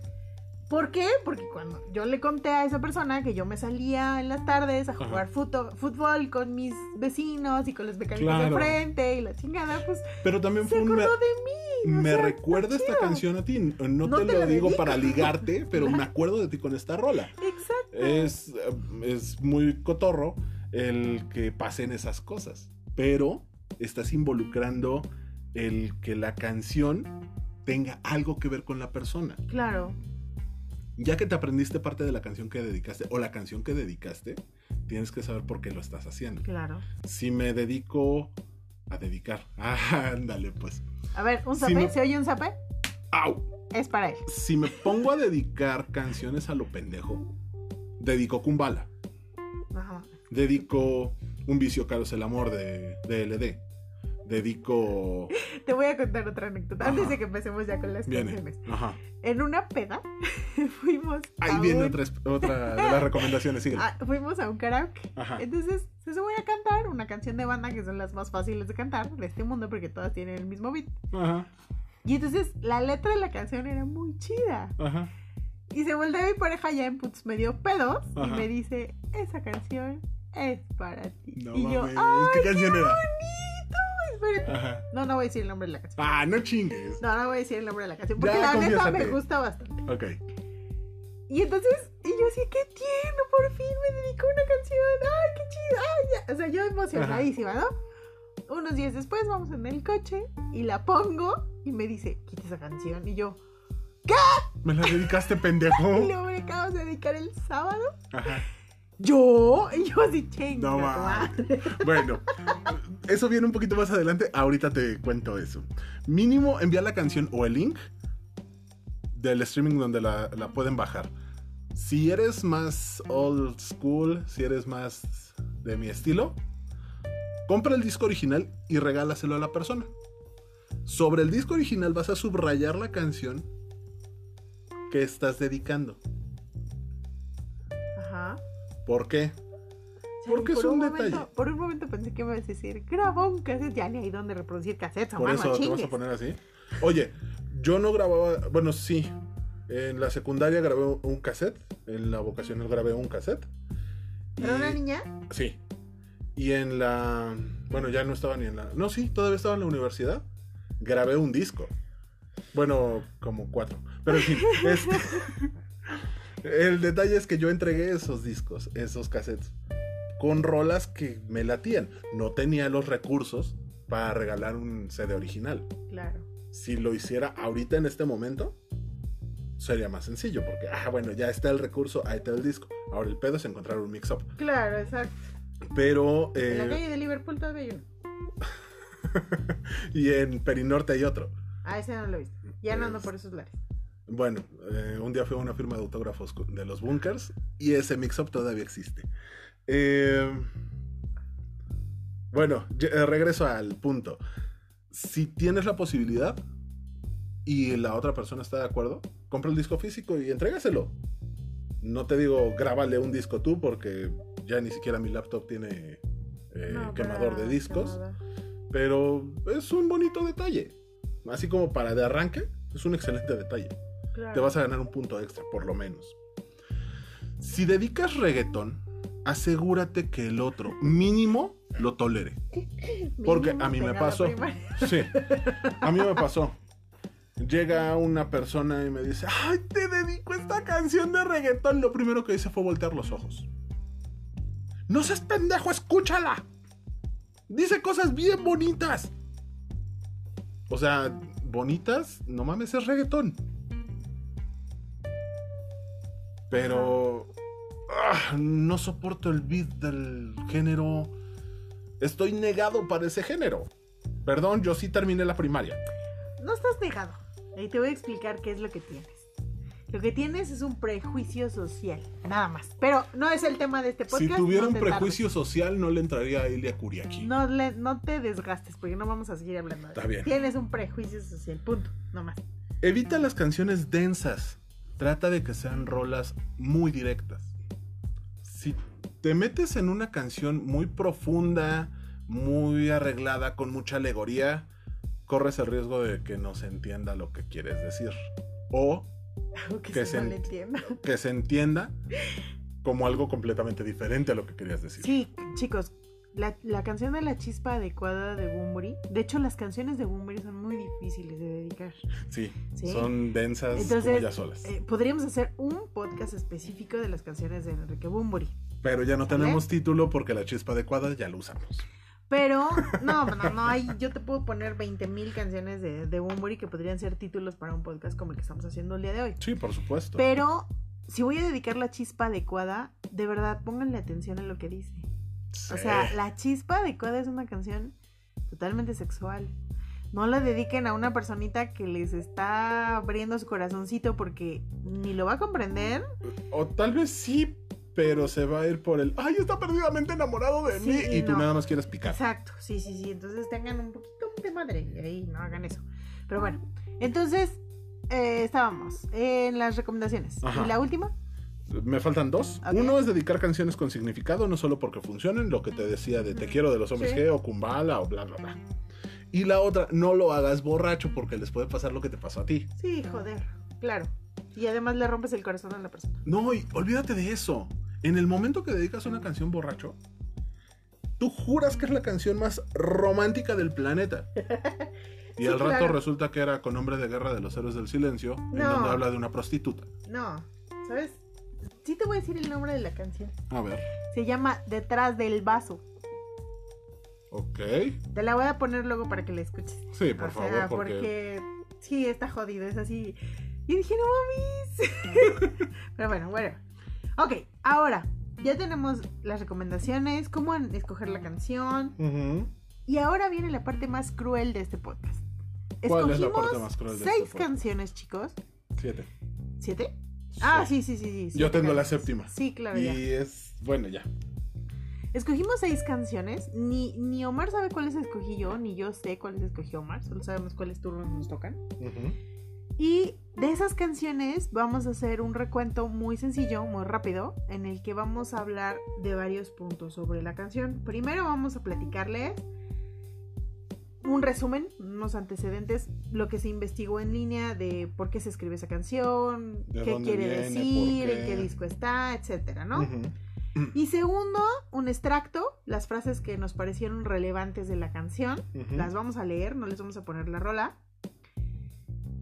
¿Por qué? Porque cuando yo le conté a esa persona que yo me salía en las tardes a jugar fútbol con mis vecinos y con los mecánicos
Claro.
de frente y la chingada, pues
Pero también
se
fue un... me-
de mí.
Me
sea,
recuerda esta
chido.
canción a ti. No,
No
te,
te
lo digo
dedico.
para ligarte, pero me acuerdo de ti con esta rola.
Exacto.
Es, es muy cotorro el que pasen esas cosas. Pero estás involucrando el que la canción tenga algo que ver con la persona.
Claro.
Ya que te aprendiste parte de la canción que dedicaste o la canción que dedicaste, tienes que saber por qué lo estás haciendo.
Claro.
Si me dedico a dedicar, ah, ándale pues.
A ver, un
Si
zape,
me-
¿se oye un zape?
¡Au!
Es para él.
Si me pongo a dedicar canciones a lo pendejo, dedico Kumbala.
Ajá.
Dedico Un vicio caro es el amor de, de LD. Dedico.
Te voy a contar otra anécdota
Ajá.
antes de que empecemos ya con las
Viene.
canciones.
Ajá.
En una peda fuimos
Ahí
a
viene
un-
otra, otra de las recomendaciones. Síguele.
ah, fuimos a un karaoke.
Ajá.
Entonces se suben a cantar una canción de banda que son las más fáciles de cantar de este mundo porque todas tienen el mismo beat.
Ajá.
Y entonces la letra de la canción era muy chida.
Ajá.
Y se voltea mi pareja ya en putos medio pedos y
Ajá.
me dice, esa canción es para ti.
No
y yo,
mames,
¡ay,
¿qué canción era?
bonito! Espérate.
Ajá.
No, no voy a decir el nombre de la canción.
Ah, no chingues.
No, no voy a decir el nombre de la canción. Porque
Ya,
la neta me gusta bastante.
Ok.
Y entonces, y yo así, qué tierno, por fin me dedicó una canción. ¡Ay, qué chido! ¡Ay, ya! O sea, yo emocionadísima, ¿no? Unos días después vamos en el coche y la pongo y me dice, quita esa canción. Y yo,
¿Me la dedicaste,
y
pendejo?
luego me acabas de dedicar el sábado.
Ajá.
¿Yo? Y yo así, chinga.
No
madre".
Bueno, eso viene un poquito más adelante. Ahorita te cuento eso. Mínimo envía la canción o el link del streaming donde la, la pueden bajar. Si eres más old school, si eres más de mi estilo, compra el disco original y regálaselo a la persona. Sobre el disco original vas a subrayar la canción que estás dedicando. ¿Por qué?
Sí,
Porque es
por
un
momento-
detalle.
Por un momento pensé que me ibas a decir, graba un cassette, ya ni hay donde reproducir cassettes,
Por eso
no
te vas
chingues.
a poner así. Oye, yo no grababa, bueno, sí. En la secundaria grabé un cassette. En la vocacional grabé un cassette.
¿Era una niña?
Sí. Y en la. Bueno, ya no estaba ni en la. No, sí, todavía estaba en la universidad. Grabé un disco. Bueno, como cuatro. Pero en fin, este- El detalle es que yo entregué esos discos, esos cassettes, con rolas que me latían. No tenía los recursos para regalar un CD original.
Claro.
Si lo hiciera ahorita en este momento, sería más sencillo, porque, ah, bueno, ya está el recurso, ahí está el disco. Ahora el pedo es encontrar un mix-up.
Claro, exacto.
Pero.
En la
eh,
calle de Liverpool todavía hay uno.
y en Perinorte hay otro.
Ah, ese no lo he visto. Ya no ando por esos lares.
Bueno, eh, un día fui a una firma de autógrafos de los bunkers y ese mix-up todavía existe. Eh, bueno, eh, regreso al punto. Si tienes la posibilidad y la otra persona está de acuerdo, compra el disco físico y entrégaselo. No te digo grábale un disco tú porque ya ni siquiera mi laptop tiene eh,
No,
quemador de discos. Pero es un bonito detalle. Así como para de arranque, es un excelente detalle.
Claro.
Te vas a ganar un punto extra, por lo menos. Si dedicas reggaetón, asegúrate que el otro, mínimo, lo tolere. Porque a mí me pasó. Sí, a mí me pasó. Llega una persona y me dice, ay, te dedico esta canción de reggaetón. Lo primero que hice fue voltear los ojos. No seas pendejo, escúchala. Dice cosas bien bonitas. O sea, bonitas, no mames, es reggaetón. Pero... ah, no soporto el beat del género. Estoy negado para ese género. Perdón, yo sí terminé la primaria.
No estás negado. Y te voy a explicar qué es lo que tienes. Lo que tienes es un prejuicio social, nada más. Pero no es el tema de este podcast.
si tuviera
no
un prejuicio social, no le entraría a Elia Kuriaki.
No, le- no te desgastes porque no vamos a seguir hablando de
Está bien.
Tienes un prejuicio social, punto. No más.
Evita las canciones densas. Trata de que sean rolas muy directas. Si te metes en una canción muy profunda, muy arreglada, con mucha alegoría, corres el riesgo de que no se entienda lo que quieres decir. O Que
se
se
no le
ent-
entienda.
que se entienda como algo completamente diferente a lo que querías decir.
Sí, chicos, la, la canción de la chispa adecuada de Bumburi. De hecho, las canciones de Bumburi son muy difíciles de dedicar.
Sí,
Sí.
son densas como
Entonces,
ellas solas.
eh, podríamos hacer un podcast específico de las canciones de Enrique Bumburi.
Pero ya no
¿sale?
tenemos título porque la chispa adecuada ya lo usamos.
Pero, no, no, no, hay, yo te puedo poner 20.000 canciones de, de que podrían ser títulos para un podcast como el que estamos haciendo el día de hoy.
Sí, por supuesto.
Pero, si voy a dedicar la chispa adecuada, de verdad, pónganle atención a lo que dice. O sea, La Chispa Adecuada es una canción totalmente sexual. No la dediquen a una personita que les está abriendo su corazoncito porque ni lo va a comprender.
O tal vez sí, pero se va a ir por el. ¡Ay, está perdidamente enamorado de
Sí,
mí! Y tú
no.
nada más quieres picar.
Exacto, sí, sí, sí. Entonces tengan un poquito de madre y ahí no hagan eso. Pero bueno, entonces eh, estábamos en las recomendaciones.
Ajá.
¿Y la última?
Me faltan dos. Uno es dedicar canciones con significado, no solo porque funcionen, lo que te decía de te quiero de los hombres
Sí.
G o Kumbala o bla, bla, bla. Y la otra, no lo hagas borracho porque les puede pasar lo que te pasó a ti.
Sí, joder, claro. Y además le rompes el corazón a la persona.
No, y olvídate de eso. En el momento que dedicas una canción borracho, tú juras que es la canción más romántica del planeta. Y
Sí,
al rato
claro.
resulta que era con Nombre de Guerra de los Héroes del Silencio, en donde habla de una prostituta.
No, ¿sabes? Sí te voy a decir el nombre de la canción.
A ver,
Se llama Detrás del vaso.
ok.
Te la voy a poner luego para que la escuches.
Sí, por
o
favor,
sea,
porque...
porque... sí, está jodido, es así. Y dije, no mames. Pero bueno, bueno. Ok, ahora ya tenemos las recomendaciones, cómo escoger la canción. Y ahora viene la parte más cruel de este podcast.
¿Cuál es la
Escogimos
parte más cruel de
seis
este podcast?
canciones, chicos.
Siete.
¿Siete? Ah, sí, sí, sí, sí.
Yo tengo la séptima.
Sí, claro,
y
ya.
es... Bueno, ya.
Escogimos seis canciones. Ni, ni Omar sabe cuáles escogí yo, ni yo sé cuáles escogió Omar. Solo sabemos cuáles turnos nos tocan. Y de esas canciones vamos a hacer un recuento muy sencillo, muy rápido, en el que vamos a hablar de varios puntos sobre la canción. Primero vamos a platicarles un resumen, unos antecedentes, lo que se investigó en línea de por qué se escribe esa canción, qué quiere
viene,
decir,
por
en
qué.
qué disco está, etcétera, ¿no? Y segundo, un extracto, las frases que nos parecieron relevantes de la canción. Las vamos a leer, no les vamos a poner la rola.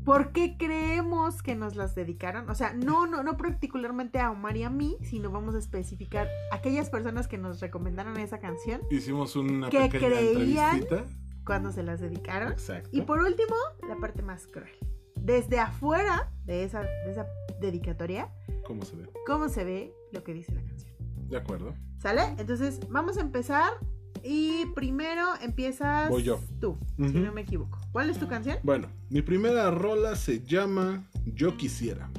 ¿Por qué creemos que nos las dedicaron? O sea, no, no, no particularmente a Omar y a mí, sino vamos a especificar aquellas personas que nos recomendaron esa canción,
Hicimos una
¿Qué
pequeña
creían?
entrevistita.
Cuando se las dedicaron.
Exacto.
Y por último, la parte más cruel. Desde afuera de esa, de esa dedicatoria,
¿Cómo se ve?
cómo se ve lo que dice la canción.
De acuerdo.
¿Sale? Entonces, vamos a empezar. Y primero empiezas
Voy yo.
tú, si
Ujú.
no me equivoco. ¿Cuál es tu canción?
Bueno, mi primera rola se llama Yo Quisiera.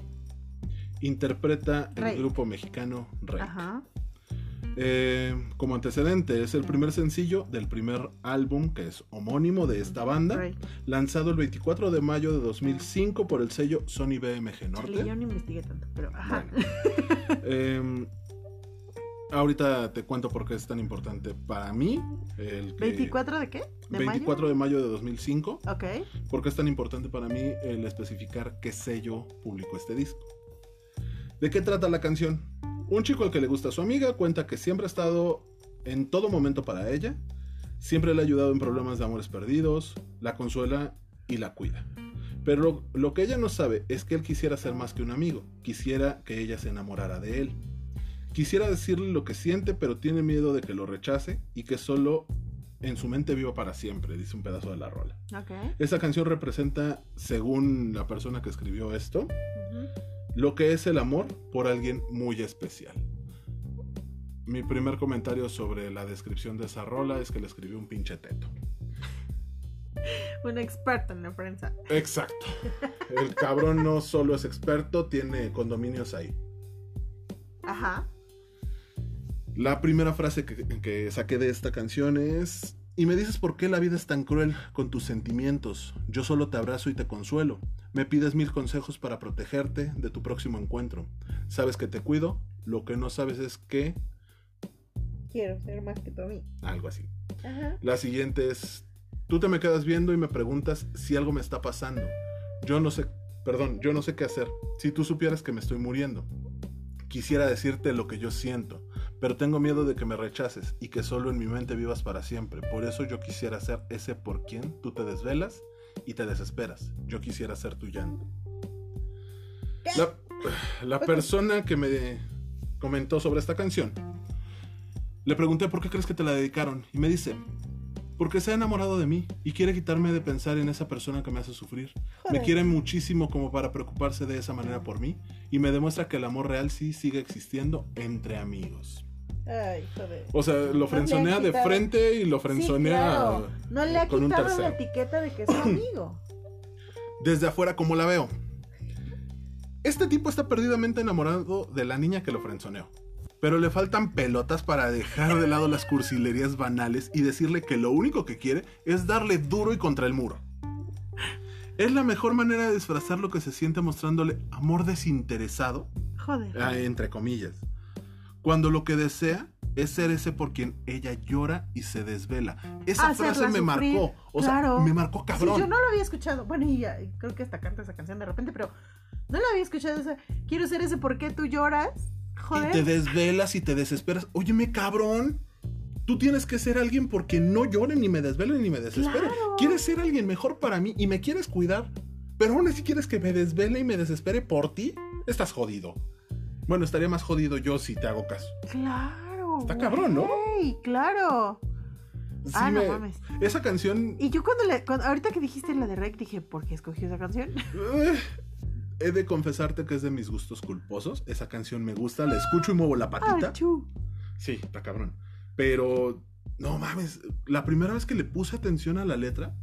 Interpreta el
Rey.
grupo mexicano Rey.
Ajá.
Eh, como antecedente, es el primer sencillo del primer álbum que es homónimo de esta banda, lanzado el 24 de mayo de 2005 por el sello Sony BMG
Chale,
Norte.
yo no investigué tanto, pero ajá.
Bueno. Eh, ahorita te cuento por qué es tan importante para mí. El que-
¿24 de qué? ¿De
24 de mayo de 2005.
mayo? Ok.
¿Por qué es tan importante para mí el especificar qué sello publicó este disco? ¿De qué trata la canción? Un chico al que le gusta a su amiga cuenta que siempre ha estado en todo momento para ella, siempre le ha ayudado en problemas de amores perdidos, la consuela y la cuida. Pero lo, lo que ella no sabe es que él quisiera ser más que un amigo, quisiera que ella se enamorara de él. Quisiera decirle lo que siente, pero tiene miedo de que lo rechace y que solo en su mente viva para siempre, dice un pedazo de la rola.
Ok.
Esta canción representa, según la persona que escribió esto. Lo que es el amor por alguien muy especial. Mi primer comentario sobre la descripción de esa rola es que le escribió un pinche teto.
Un experto en la prensa.
Exacto. El cabrón no solo es experto, tiene condominios ahí.
Ajá.
La primera frase que, que saqué de esta canción es... Y me dices por qué la vida es tan cruel con tus sentimientos. Yo solo te abrazo y te consuelo. Me pides mil consejos para protegerte de tu próximo encuentro. Sabes que te cuido. Lo que no sabes es que...
Quiero ser más que tú a mí.
Algo así.
Ajá.
La siguiente es... Tú te me quedas viendo y me preguntas si algo me está pasando. Yo no sé... Perdón, yo no sé qué hacer. Si tú supieras que me estoy muriendo. Quisiera decirte lo que yo siento, pero tengo miedo de que me rechaces y que solo en mi mente vivas para siempre. Por eso yo quisiera ser ese por quien tú te desvelas y te desesperas. Yo quisiera ser tu llanto. La, la persona que me comentó sobre esta canción, le pregunté por qué crees que te la dedicaron y me dice, porque se ha enamorado de mí y quiere quitarme de pensar en esa persona que me hace sufrir. Me quiere muchísimo como para preocuparse de esa manera por mí y me demuestra que el amor real sí sigue existiendo entre amigos.
Ay, joder.
O sea, lo frenzonea de frente y lo
Sí,
frenzonea
claro. No le ha
con
quitado la etiqueta de que es su amigo.
Desde afuera, como la veo. Este tipo está perdidamente enamorado de la niña que lo frenzoneó. Pero le faltan pelotas para dejar de lado las cursilerías banales y decirle que lo único que quiere es darle duro y contra el muro. Es la mejor manera de disfrazar lo que se siente mostrándole amor desinteresado,
Joder.
ah, entre comillas. Cuando lo que desea es ser ese por quien ella llora y se desvela. Esa
Hacerla
frase me
sufrir,
marcó. O
claro.
sea, me marcó
Sí,
cabrón.
yo no lo había escuchado. Bueno, y ya, creo que hasta canta esa canción de repente, pero no la había escuchado. esa- quiero ser ese por qué tú lloras. Joder.
Y te desvelas y te desesperas. Óyeme, cabrón. Tú tienes que ser alguien porque no llore, ni me desvele, ni me desespere.
Claro.
Quieres ser alguien mejor para mí y me quieres cuidar. Pero aún así quieres que me desvele y me desespere por ti. Estás jodido. Bueno, estaría más jodido yo si te hago caso.
Claro.
Está cabrón, ¿no?
güey, claro.
Sí
ah, no
me-
mames.
Esa canción.
Y yo cuando le. cuando- ahorita que dijiste la de Rec, dije, ¿por qué escogió esa canción?
eh, he de confesarte que es de mis gustos culposos. Esa canción me gusta, la escucho y muevo la patita.
Ay, chu.
Sí, está cabrón. Pero, no mames, la primera vez que le puse atención a la letra,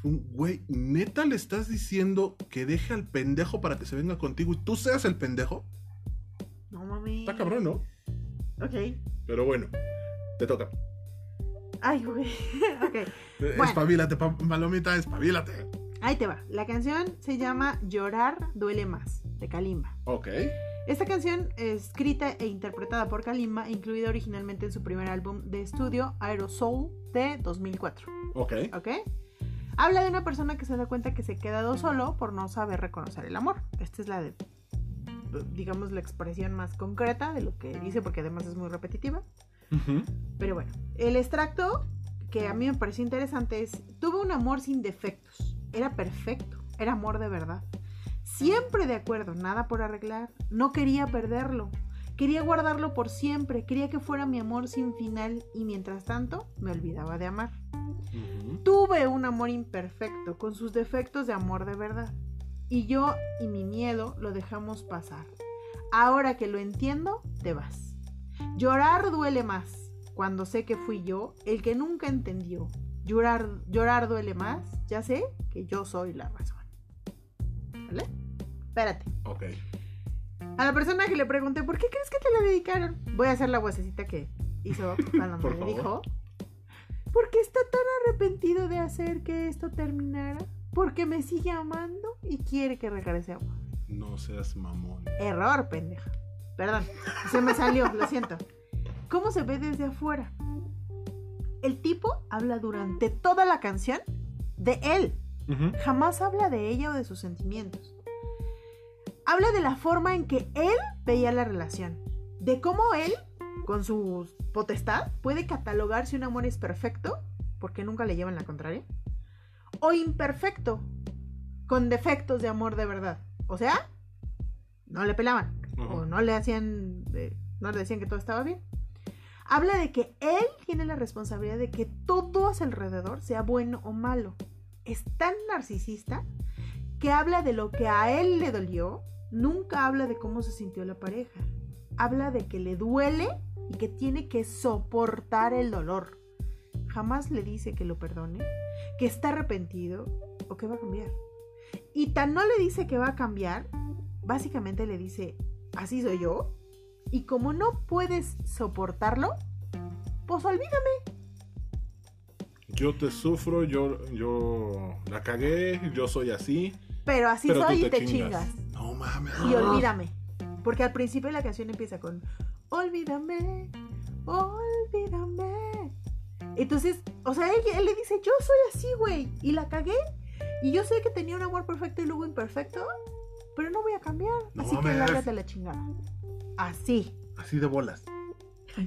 fue un, güey, neta le estás diciendo que deje al pendejo para que se venga contigo y tú seas el pendejo.
No mames.
Está cabrón, ¿no?
Ok.
Pero bueno, te toca.
Ay, güey. ok.
Eh,
Bueno.
Espabilate, pa- palomita, espabilate.
Ahí te va. La canción se llama Llorar duele más, de Kalimba.
Ok.
Esta canción, escrita e interpretada por Kalimba, incluida originalmente en su primer álbum de estudio, Aerosol, de 2004.
Ok.
¿Ok? Habla de una persona que se da cuenta que se ha quedado solo por no saber reconocer el amor. Esta es la de, digamos, la expresión más concreta de lo que dice, porque además es muy repetitiva. Pero bueno, el extracto que a mí me pareció interesante es, tuve un amor sin defectos, era perfecto, era amor de verdad. Siempre de acuerdo, nada por arreglar, no quería perderlo, quería guardarlo por siempre, quería que fuera mi amor sin final y mientras tanto me olvidaba de amar. Tuve un amor imperfecto, con sus defectos de amor de verdad. Y yo y mi miedo lo dejamos pasar. Ahora que lo entiendo, te vas. Llorar duele más cuando sé que fui yo el que nunca entendió. Llorar, llorar duele más, ya sé que yo soy la razón. ¿Vale? Espérate.
Ok.
A la persona que le pregunté, ¿por qué crees que te la dedicaron? Voy a hacer la vocecita que hizo cuando me dijo. Porque está tan arrepentido de hacer que esto terminara. Porque me sigue amando y quiere que regresemos.
No seas mamón.
Error, pendeja. Perdón, se me salió, lo siento. ¿Cómo se ve desde afuera? El tipo habla durante toda la canción de él. Jamás habla de ella o de sus sentimientos. Habla de la forma en que él veía la relación. De cómo él con su potestad, puede catalogar si un amor es perfecto, porque nunca le llevan la contraria, o imperfecto, con defectos de amor de verdad. O sea, no le pelaban, o no le hacían, eh, no le decían que todo estaba bien. Habla de que él tiene la responsabilidad de que todo a su alrededor sea bueno o malo. Es tan narcisista que habla de lo que a él le dolió, nunca habla de cómo se sintió la pareja. Habla de que le duele y que tiene que soportar el dolor. Jamás le dice que lo perdone, que está arrepentido o que va a cambiar. Y tan no le dice que va a cambiar, básicamente le dice, así soy yo. Y como no puedes soportarlo, pues olvídame.
Yo te sufro, yo, yo la cagué, yo soy así.
Pero así
pero
soy y te chingas.
No mames.
Y olvídame. Porque al principio la canción empieza con Olvídame, olvídame. Entonces, o sea, él, él le dice, yo soy así, güey. Y la cagué. Y yo sé que tenía un amor perfecto y luego imperfecto. Pero no voy a cambiar.
No
así que lárgate la chingada. Así.
Así de bolas.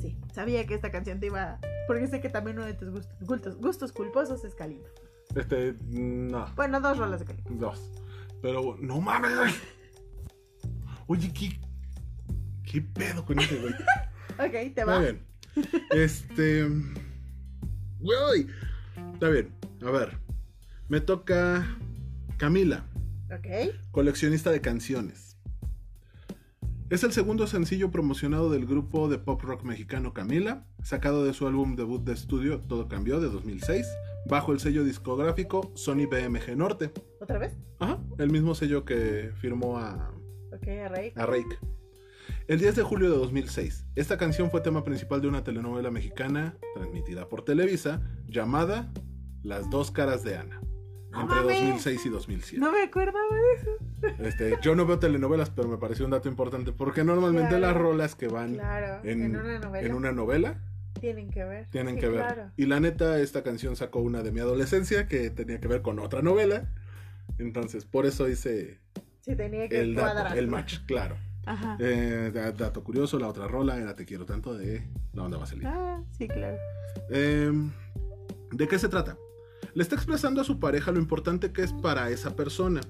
Sí, sabía que esta canción te iba... Porque sé que también uno de tus gustos, gustos, gustos culposos es Calino.
Este, no,
Bueno, dos rolas de Calino.
dos. Pero, no mames. Oye, ¿qué, qué pedo con ese güey?
Ok, te va.
bien. Este. Güey. Está bien. A ver. Me toca Camila,
Ok.
coleccionista de canciones. Es el segundo sencillo promocionado del grupo de pop rock mexicano Camila, sacado de su álbum debut de estudio Todo Cambió de 2006, bajo el sello discográfico Sony BMG Norte.
¿Otra vez?
Ajá, el mismo sello que firmó a,
Ok, a Rey.
a Rake. El 10 de julio de 2006, esta canción fue tema principal de una telenovela mexicana transmitida por Televisa llamada Las dos caras de Ana,
¡No
entre
mames!
2006 y 2007.
No me acordaba de eso.
Este, yo no veo telenovelas, pero me pareció un dato importante porque normalmente
Claro.
las rolas que van
Claro, en,
en,
una novela
en una novela
tienen que ver.
tienen
Sí,
que ver.
Claro.
Y la neta, esta canción sacó una de mi adolescencia que tenía que ver con otra novela. Entonces, por eso hice
Sí, tenía que
el dato, el match, claro.
Ajá.
Eh, da- dato curioso, la otra rola era Te quiero tanto de la onda vaselina.
Ah, sí, claro.
Eh, ¿De qué se trata? Le está expresando a su pareja lo importante que es para esa persona.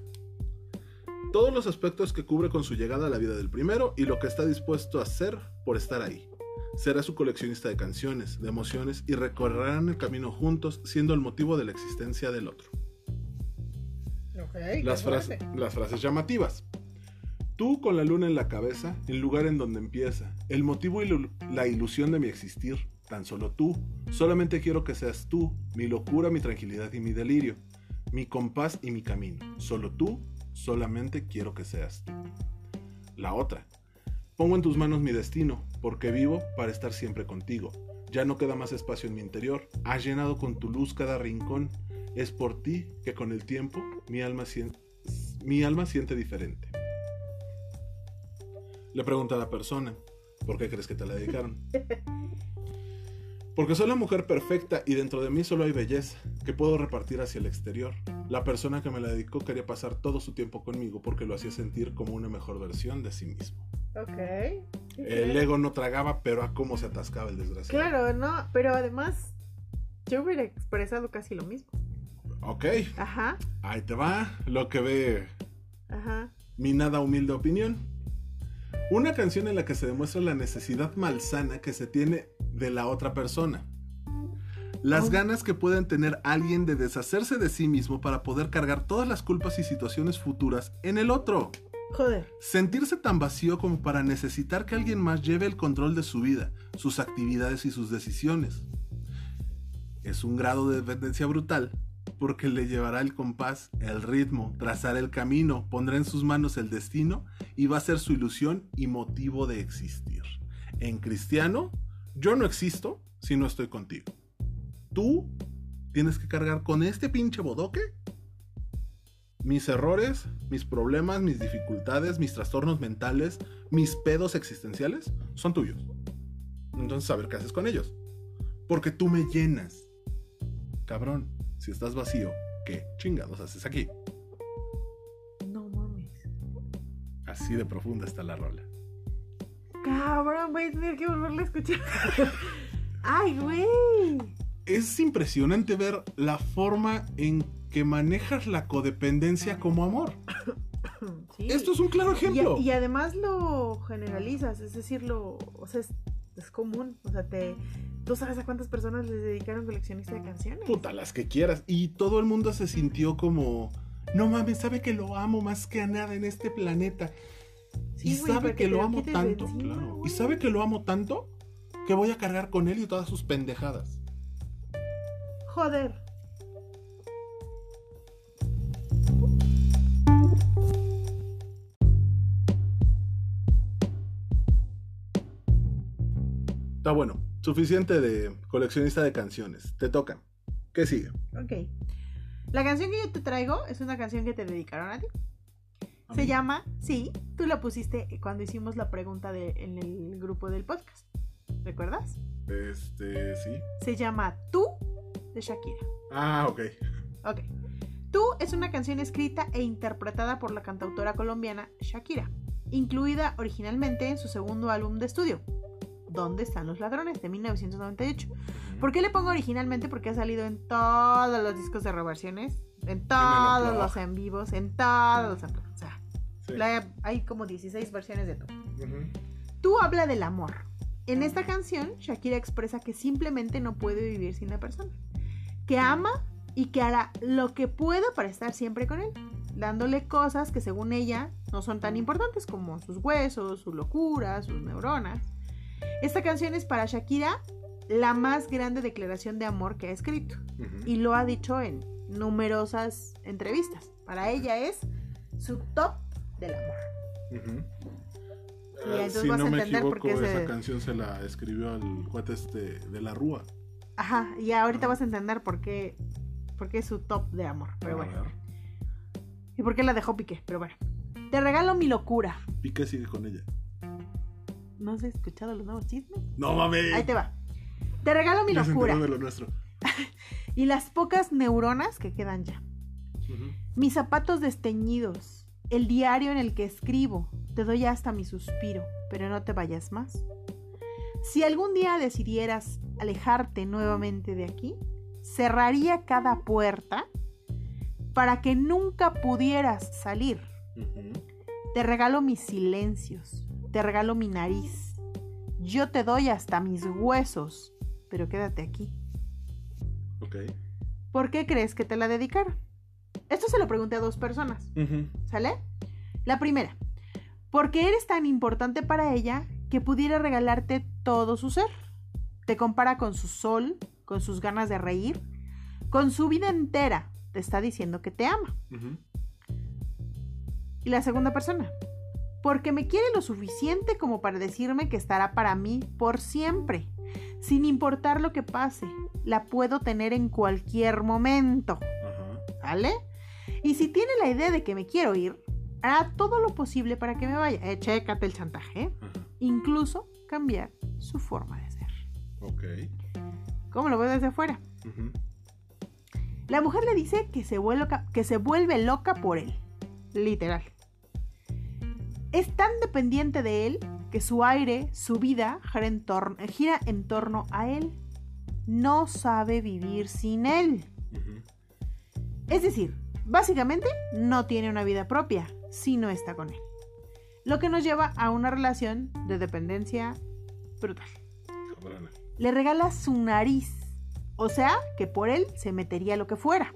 Todos los aspectos que cubre con su llegada a la vida del primero y lo que está dispuesto a hacer por estar ahí. Será su coleccionista de canciones, de emociones y recorrerán el camino juntos siendo el motivo de la existencia del otro. Las, las frases llamativas. Tú con la luna en la cabeza, el lugar en donde empieza, el motivo y la ilusión de mi existir, tan solo tú. Solamente quiero que seas tú, mi locura, mi tranquilidad y mi delirio, mi compás y mi camino. Solo tú, solamente quiero que seas tú. La otra. Pongo en tus manos mi destino, porque vivo para estar siempre contigo. Ya no queda más espacio en mi interior. Has llenado con tu luz cada rincón. Es por ti que con el tiempo mi alma, mi alma siente diferente. Le pregunta a la persona, ¿por qué crees que te la dedicaron? Porque soy la mujer perfecta y dentro de mí solo hay belleza que puedo repartir hacia el exterior. La persona que me la dedicó quería pasar todo su tiempo conmigo porque lo hacía sentir como una mejor versión de sí mismo.
Ok.
El ego no tragaba, pero a cómo se atascaba el desgraciado.
Claro, no, pero además yo hubiera expresado casi lo mismo.
Ok,
Ajá,
ahí te va lo que ve
ajá.
mi nada humilde opinión. Una canción en la que se demuestra la necesidad malsana que se tiene de la otra persona. Las
Oh.
ganas que pueden tener alguien de deshacerse de sí mismo para poder cargar todas las culpas y situaciones futuras en el otro.
Joder.
Sentirse tan vacío como para necesitar que alguien más lleve el control de su vida, sus actividades y sus decisiones. Es un grado de dependencia brutal porque le llevará el compás, el ritmo, trazará el camino, pondrá en sus manos el destino y va a ser su ilusión y motivo de existir. En cristiano, yo no existo si no estoy contigo. Tú tienes que cargar con este pinche bodoque mis errores, mis problemas, mis dificultades, mis trastornos mentales, mis pedos existenciales son tuyos. Entonces, a ver qué haces con ellos. Porque tú me llenas. Cabrón, si estás vacío, ¿qué chingados haces aquí?
No mames.
Así de profunda está la rola.
Cabrón, voy a tener que volverla a escuchar. Ay, güey.
Es impresionante ver la forma en que manejas la codependencia como amor.
Sí.
Esto es un claro
Y,
ejemplo.
y además lo generalizas, es decir, lo, o sea, es, es común. O sea, te, ¿tú sabes a cuántas personas les dedicaron coleccionista de canciones?
Puta, las que quieras. Y todo el mundo se sintió como, no mames, sabe que lo amo más que a nada en este planeta.
Sí,
y sabe que lo amo tanto,
encima,
claro. Y sabe que lo amo tanto que voy a cargar con él y todas sus pendejadas.
Joder.
Está bueno. Suficiente de coleccionista de canciones. Te toca. ¿Qué sigue?
Ok. La canción que yo te traigo es una canción que te dedicaron a ti.
A
Se
mí.
llama, sí, tú la pusiste cuando hicimos la pregunta de, en el grupo del podcast. ¿Recuerdas?
Este, sí.
Se llama Tú de Shakira.
Ah, ok.
Ok. Tú es una canción escrita e interpretada por la cantautora colombiana Shakira, incluida originalmente en su segundo álbum de estudio, ¿Dónde están los ladrones? de 1998. ¿Por qué le pongo originalmente? Porque ha salido en todos los discos de reversiones, en todos los en vivos, en todos los... O sea,
Sí.
la- hay como 16 versiones de.
Ujú.
Tú habla del amor. En esta canción, Shakira expresa que simplemente no puede vivir sin la persona. Que ama y que hará lo que pueda para estar siempre con él, dándole cosas que según ella no son tan importantes como sus huesos, su locura, sus neuronas. Esta canción es para Shakira la más grande declaración de amor que ha escrito y lo ha dicho en numerosas entrevistas. Para ella es su top del amor. Mira,
Ah,
entonces
si
vas
no
a
me
entender por
equivoco,
qué
esa canción se la escribió al cuate este de la Rúa.
Ajá, y ahorita vas a entender por qué, por qué es su top de amor. Pero
A
bueno.
ver.
Y por qué la dejó Piqué. Pero bueno. Te regalo mi locura.
Piqué sigue con ella.
¿No has escuchado los nuevos chismes?
No mames.
Ahí te va. Te regalo mi locura.
enteró de lo nuestro.
Y las pocas neuronas que quedan ya. Mis zapatos desteñidos. El diario en el que escribo. Te doy hasta mi suspiro. Pero no te vayas más. Si algún día decidieras alejarte nuevamente de aquí, cerraría cada puerta para que nunca pudieras salir. Te regalo mis silencios, te regalo mi nariz. Yo te doy hasta mis huesos, pero quédate aquí.
Ok.
¿Por qué crees que te la dedicaron? Esto se lo pregunté a dos personas. ¿sale? La primera, porque eres tan importante para ella que pudiera regalarte todo su ser. Te compara con su sol, con sus ganas de reír, con su vida entera. Te está diciendo que te ama. Y la segunda persona. Porque me quiere lo suficiente como para decirme que estará para mí por siempre. Sin importar lo que pase. La puedo tener en cualquier momento. ¿Vale? Y si tiene la idea de que me quiero ir, hará todo lo posible para que me vaya. Eh, chécate el chantaje. ¿eh? Incluso cambiar su forma de ser.
Ok.
¿Cómo lo veo desde afuera? La mujer le dice que se, vuelve loca, que se vuelve loca por él. Literal. Es tan dependiente de él que su aire, su vida, gira en, torno, gira en torno a él. No sabe vivir sin él. Es decir, básicamente no tiene una vida propia si no está con él. Lo que nos lleva a una relación de dependencia brutal. Le regala su nariz, o sea que por él se metería lo que fuera.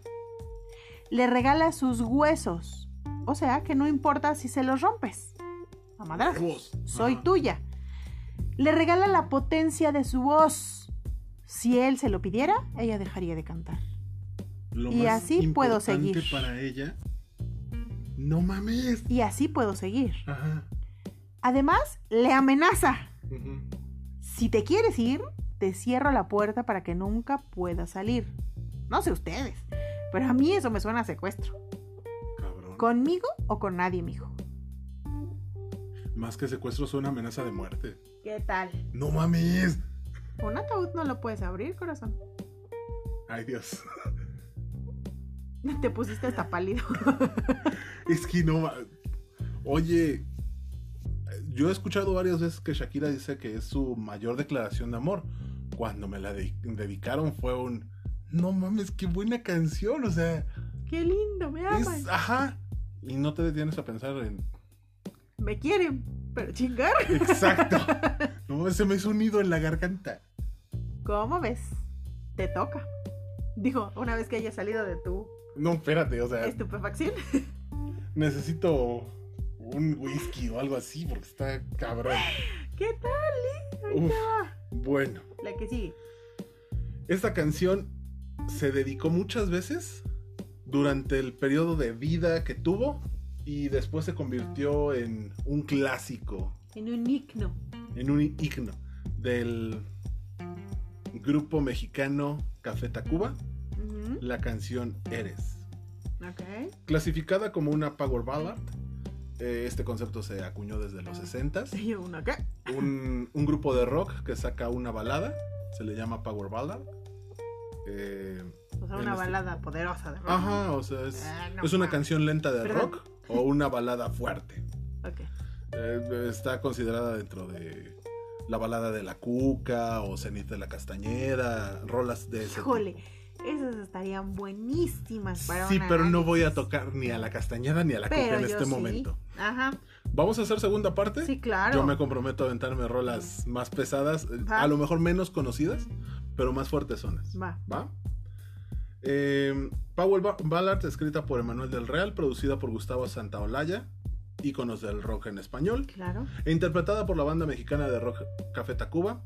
Le regala sus huesos, o sea que no importa si se los rompes. A madrazos,
Huevos.
soy
Ajá.
tuya. Le regala la potencia de su voz. Si él se lo pidiera, ella dejaría de cantar.
Lo
Y
más
así puedo seguir.
para ella. No mames.
Y así puedo seguir.
Ajá.
Además, le amenaza. Si te quieres ir, te cierro la puerta para que nunca puedas salir. No sé ustedes, pero a mí eso me suena a secuestro.
Cabrón.
¿Conmigo o con nadie, mijo?
Más que secuestro suena amenaza de muerte.
¿Qué tal?
No mames.
Un ataúd no lo puedes abrir, corazón.
Ay, Dios.
Te pusiste hasta pálido.
Es que no. Oye, yo he escuchado varias veces que Shakira dice que es su mayor declaración de amor. Cuando me la de- dedicaron fue un... No mames, qué buena canción, o sea...
Qué lindo, me aman.
Es, ajá. Y no te detienes a pensar en...
Me quieren, pero chingar.
Exacto. No, se me hizo un nido en la garganta.
¿Cómo ves? Te toca. Dijo, una vez que haya salido de tu
No, espérate, o sea,
estupefacción.
necesito un whisky o algo así porque está cabrón.
¿Qué tal, eh?
Uf. Bueno,
La que sigue.
esta canción se dedicó muchas veces durante el periodo de vida que tuvo y después se convirtió en un clásico,
En un igno.
en un himno del grupo mexicano Café Tacuba, la canción Eres. Clasificada como una power ballad, eh, este concepto se acuñó desde los 60s.
Y ¿una qué?
un, un grupo de rock que saca una balada, se le llama Power Ballad. Eh,
O sea, una
este-
balada poderosa de rock.
ajá, o sea, es,
Ah, no
es una canción lenta de
Perdón.
rock o una balada fuerte.
Ok.
Eh, está considerada dentro de la balada de la cuca o cenita de la castañeda, rolas de ese
Híjole,
tipo.
esas estarían buenísimas para
Sí, pero no voy a tocar ni a la castañeda ni a la cuca en este
sí.
momento.
Ajá.
Vamos a hacer segunda parte.
Sí, claro.
Yo me comprometo a aventarme rolas más pesadas, eh,
Va.
a lo mejor menos conocidas, pero más fuertes zonas.
Va.
¿Va? Eh, Power Ba- Ballad, escrita por Emanuel del Real, producida por Gustavo Santaolalla, íconos del rock en español,
Claro.
e interpretada por la banda mexicana de rock Café Tacuba.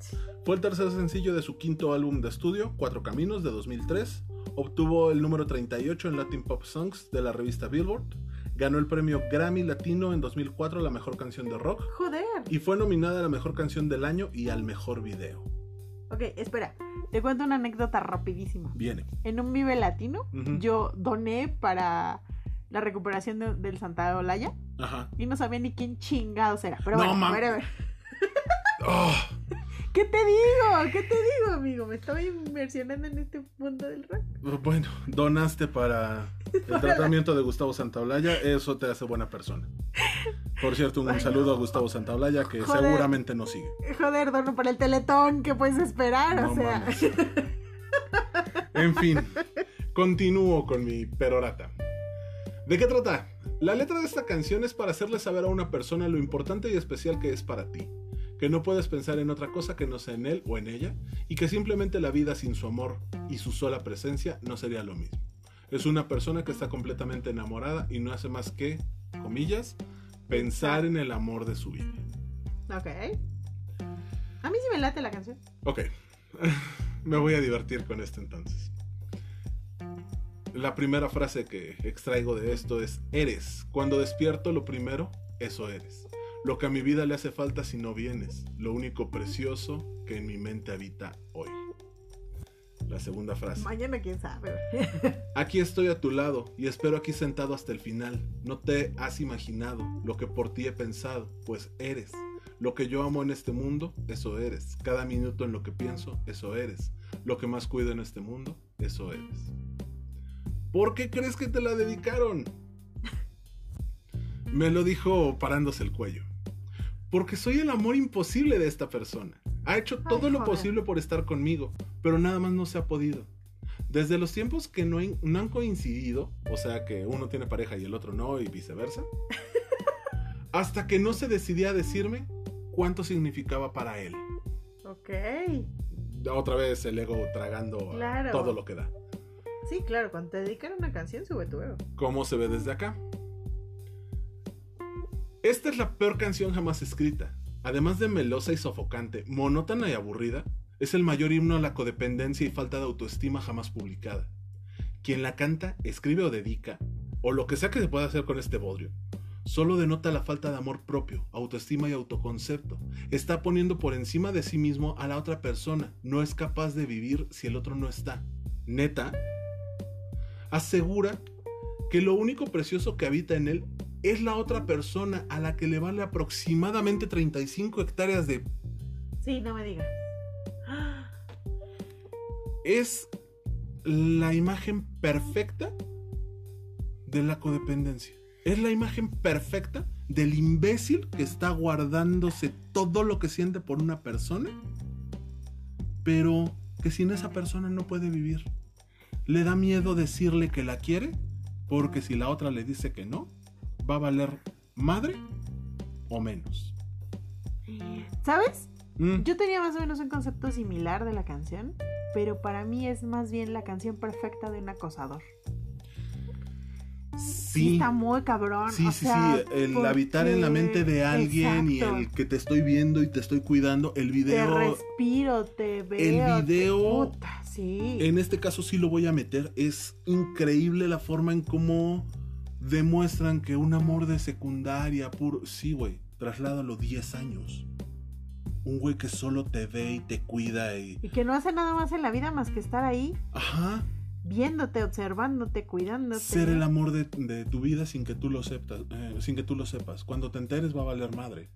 Fue el tercer sencillo de su quinto álbum de estudio, Cuatro Caminos, de 2003. Obtuvo el número 38 en Latin Pop Songs de la revista Billboard. Ganó el premio Grammy Latino en 2004 a la mejor canción de rock.
Joder.
Y fue nominada a la mejor canción del año y al mejor video.
Ok, espera. Te cuento una anécdota rapidísima.
Viene.
En un Vive Latino, yo doné para la recuperación de- del Santa Olaya
Ajá.
y no sabía ni quién chingados era. Pero
No,
bueno,
mam-
whatever.
Oh,
¿Qué te digo? ¿Qué te digo, amigo? Me estaba inmersionando en este mundo del rock.
bueno, donaste para el tratamiento de Gustavo Santaolalla. Eso te hace buena persona. Por cierto, un saludo a Gustavo Santaolalla que
Joder.
seguramente nos sigue.
Joder, dono para el teletón. ¿Qué puedes esperar?
No
o sea,
mames. En fin, continúo con mi perorata. ¿De qué trata? La letra de esta canción es para hacerle saber a una persona lo importante y especial que es para ti, que no puedes pensar en otra cosa que no sea en él o en ella, y que simplemente la vida sin su amor y su sola presencia no sería lo mismo. Es una persona que está completamente enamorada y no hace más que, comillas, pensar en el amor de su vida.
ok. A mí sí me late la canción.
Ok, me voy a divertir con esto entonces. La primera frase que extraigo de esto es, eres. Cuando despierto lo primero, eso eres. Lo que a mi vida le hace falta si no vienes. Lo único precioso que en mi mente habita hoy. La segunda frase.
Mañana quién sabe.
Aquí estoy a tu lado y espero aquí sentado hasta el final. No te has imaginado lo que por ti he pensado, pues eres. Lo que yo amo en este mundo, eso eres. Cada minuto en lo que pienso, eso eres. Lo que más cuido en este mundo, eso eres. ¿Por qué crees que te la dedicaron? Me lo dijo parándose el cuello. Porque soy el amor imposible de esta persona. Ha hecho todo
Ay,
lo posible por estar conmigo, pero nada más no se ha podido. Desde los tiempos que no, han- no han coincidido, o sea que uno tiene pareja y el otro no y viceversa, hasta que no se decidía a decirme cuánto significaba para él.
ok.
Otra vez el ego tragando
Claro.
todo lo que da.
Sí, claro, cuando te dedican una canción, sube tu ego.
¿Cómo se ve desde acá? Esta es la peor canción jamás escrita. Además de melosa y sofocante, monótona y aburrida, es el mayor himno a la codependencia y falta de autoestima jamás publicada. Quien la canta, escribe o dedica, o lo que sea que se pueda hacer con este bodrio, solo denota la falta de amor propio, autoestima y autoconcepto. Está poniendo por encima de sí mismo a la otra persona, no es capaz de vivir si el otro no está. Neta, asegura que lo único precioso que habita en él es la otra persona a la que le vale aproximadamente 35 hectáreas de...
Sí, no me digas.
Es la imagen perfecta de la codependencia. Es la imagen perfecta del imbécil que está guardándose todo lo que siente por una persona, pero que sin esa persona no puede vivir. Le da miedo decirle que la quiere, porque si la otra le dice que no, va a valer madre o menos.
¿Sabes?
Mm,
Yo tenía más o menos un concepto similar de la canción, pero para mí es más bien la canción perfecta de un acosador.
sí,
está muy cabrón.
sí,
o
sí,
sea,
sí, el habitar en la mente de alguien
Exacto.
y el que te estoy viendo y te estoy cuidando, el
Te
video,
respiro, te veo. te-
video-
puta, sí.
en este caso sí lo voy a meter, es increíble la forma en cómo demuestran que un amor de secundaria puro, sí, güey, trasládalo 10 años. Un güey que solo te ve y te cuida y...
Y que no hace nada más en la vida más que estar ahí,
Ajá.
viéndote, observándote, cuidándote.
Ser el amor de, de tu vida sin que tú lo sepas, eh, sin que tú lo sepas. Cuando te enteres va a valer madre.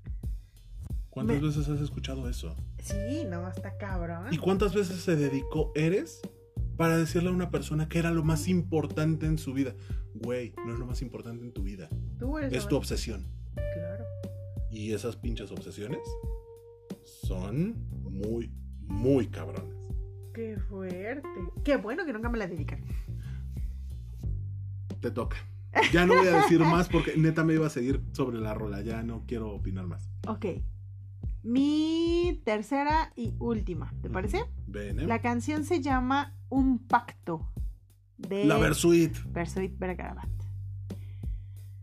¿Cuántas
Me-
veces has escuchado eso?
Sí, no, está cabrón.
¿Y cuántas veces se dedicó Eres para decirle a una persona que era lo más importante en su vida? Güey, no es lo más importante en tu vida.
Tú eres
Es tu obsesión.
Claro.
Y esas pinches obsesiones son muy, muy cabrones.
Qué fuerte. Qué bueno que nunca me la dedican.
Te toca. Ya no voy a decir más porque neta me iba a seguir sobre la rola. Ya no quiero opinar más.
Ok. Mi tercera y última, ¿te parece?
¿eh?
La canción se llama Un pacto de
La Versuit.
Bersuit Bergarabat.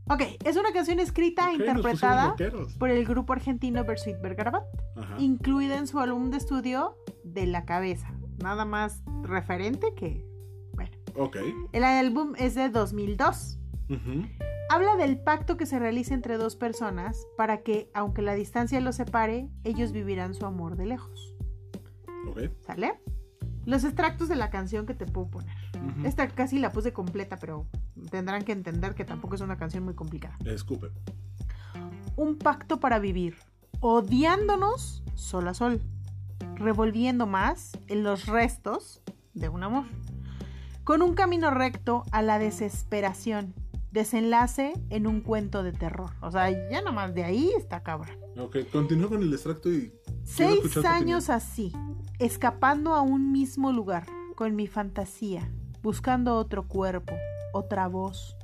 Ok, es una canción escrita e interpretada por el grupo argentino Bersuit Bergarabat,
Ajá.
incluida en su álbum de estudio De la Cabeza. Nada más referente que. Bueno,
Ok.
el álbum es de 2002.
Ujú.
Habla del pacto que se realiza entre dos personas para que, aunque la distancia los separe, ellos vivirán su amor de lejos.
Ok.
¿Sale? Los extractos de la canción que te puedo poner. Esta casi la puse completa, pero tendrán que entender que tampoco es una canción muy complicada.
Escupe.
Un pacto para vivir, odiándonos sol a sol, revolviendo más en los restos de un amor, con un camino recto a la desesperación, desenlace en un cuento de terror. O sea, ya nada más de ahí está cabrón.
Ok, continúa con el extracto y.
Seis años así, escapando a un mismo lugar, con mi fantasía, buscando otro cuerpo, otra voz.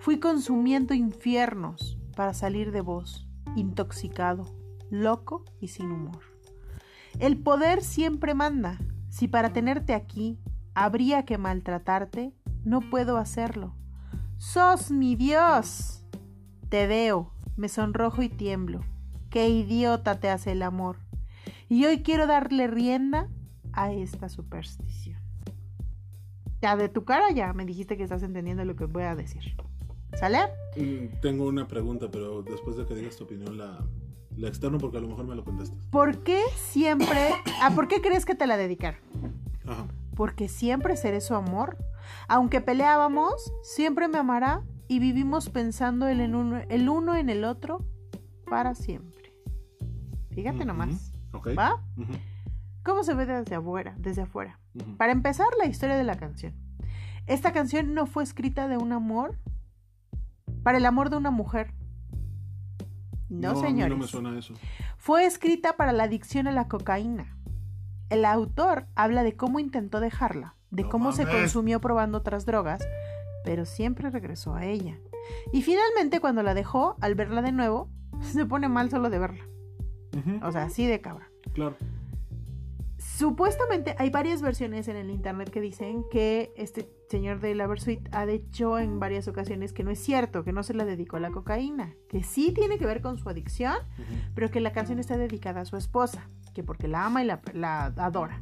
Fui consumiendo infiernos para salir de vos, intoxicado, loco y sin humor. El poder siempre manda. Si para tenerte aquí habría que maltratarte, no puedo hacerlo. ¡Sos mi Dios! Te veo, me sonrojo y tiemblo. Qué idiota te hace el amor. Y hoy quiero darle rienda a esta superstición. Ya de tu cara ya me dijiste que estás entendiendo lo que voy a decir. ¿Sale?
Mm, Tengo una pregunta, pero después de que digas tu opinión la, la externo porque a lo mejor me lo contestas.
¿Por qué siempre... ¿A por qué crees que te la dedicaron?
Ajá.
Porque siempre seré su amor. Aunque peleábamos, siempre me amará y vivimos pensando el, en uno, el uno en el otro para siempre. Fíjate nomás. ¿Va? ¿Cómo se ve desde afuera? Desde afuera. Para empezar, la historia de la canción. Esta canción no fue escrita de un amor para el amor de una mujer. No,
a mí
señores.
no me suena eso.
Fue escrita para la adicción a la cocaína. El autor habla de cómo intentó dejarla, de
No
cómo se consumió probando otras drogas, pero siempre regresó a ella. Y finalmente cuando la dejó, al verla de nuevo, se pone mal solo de verla. O sea, así de cabra.
Claro.
Supuestamente hay varias versiones en el internet que dicen que este señor de la Versuit ha dicho en varias ocasiones que no es cierto, que no se la dedicó a la cocaína, que sí tiene que ver con su adicción, pero que la canción está dedicada a su esposa, que porque la ama y la, la adora.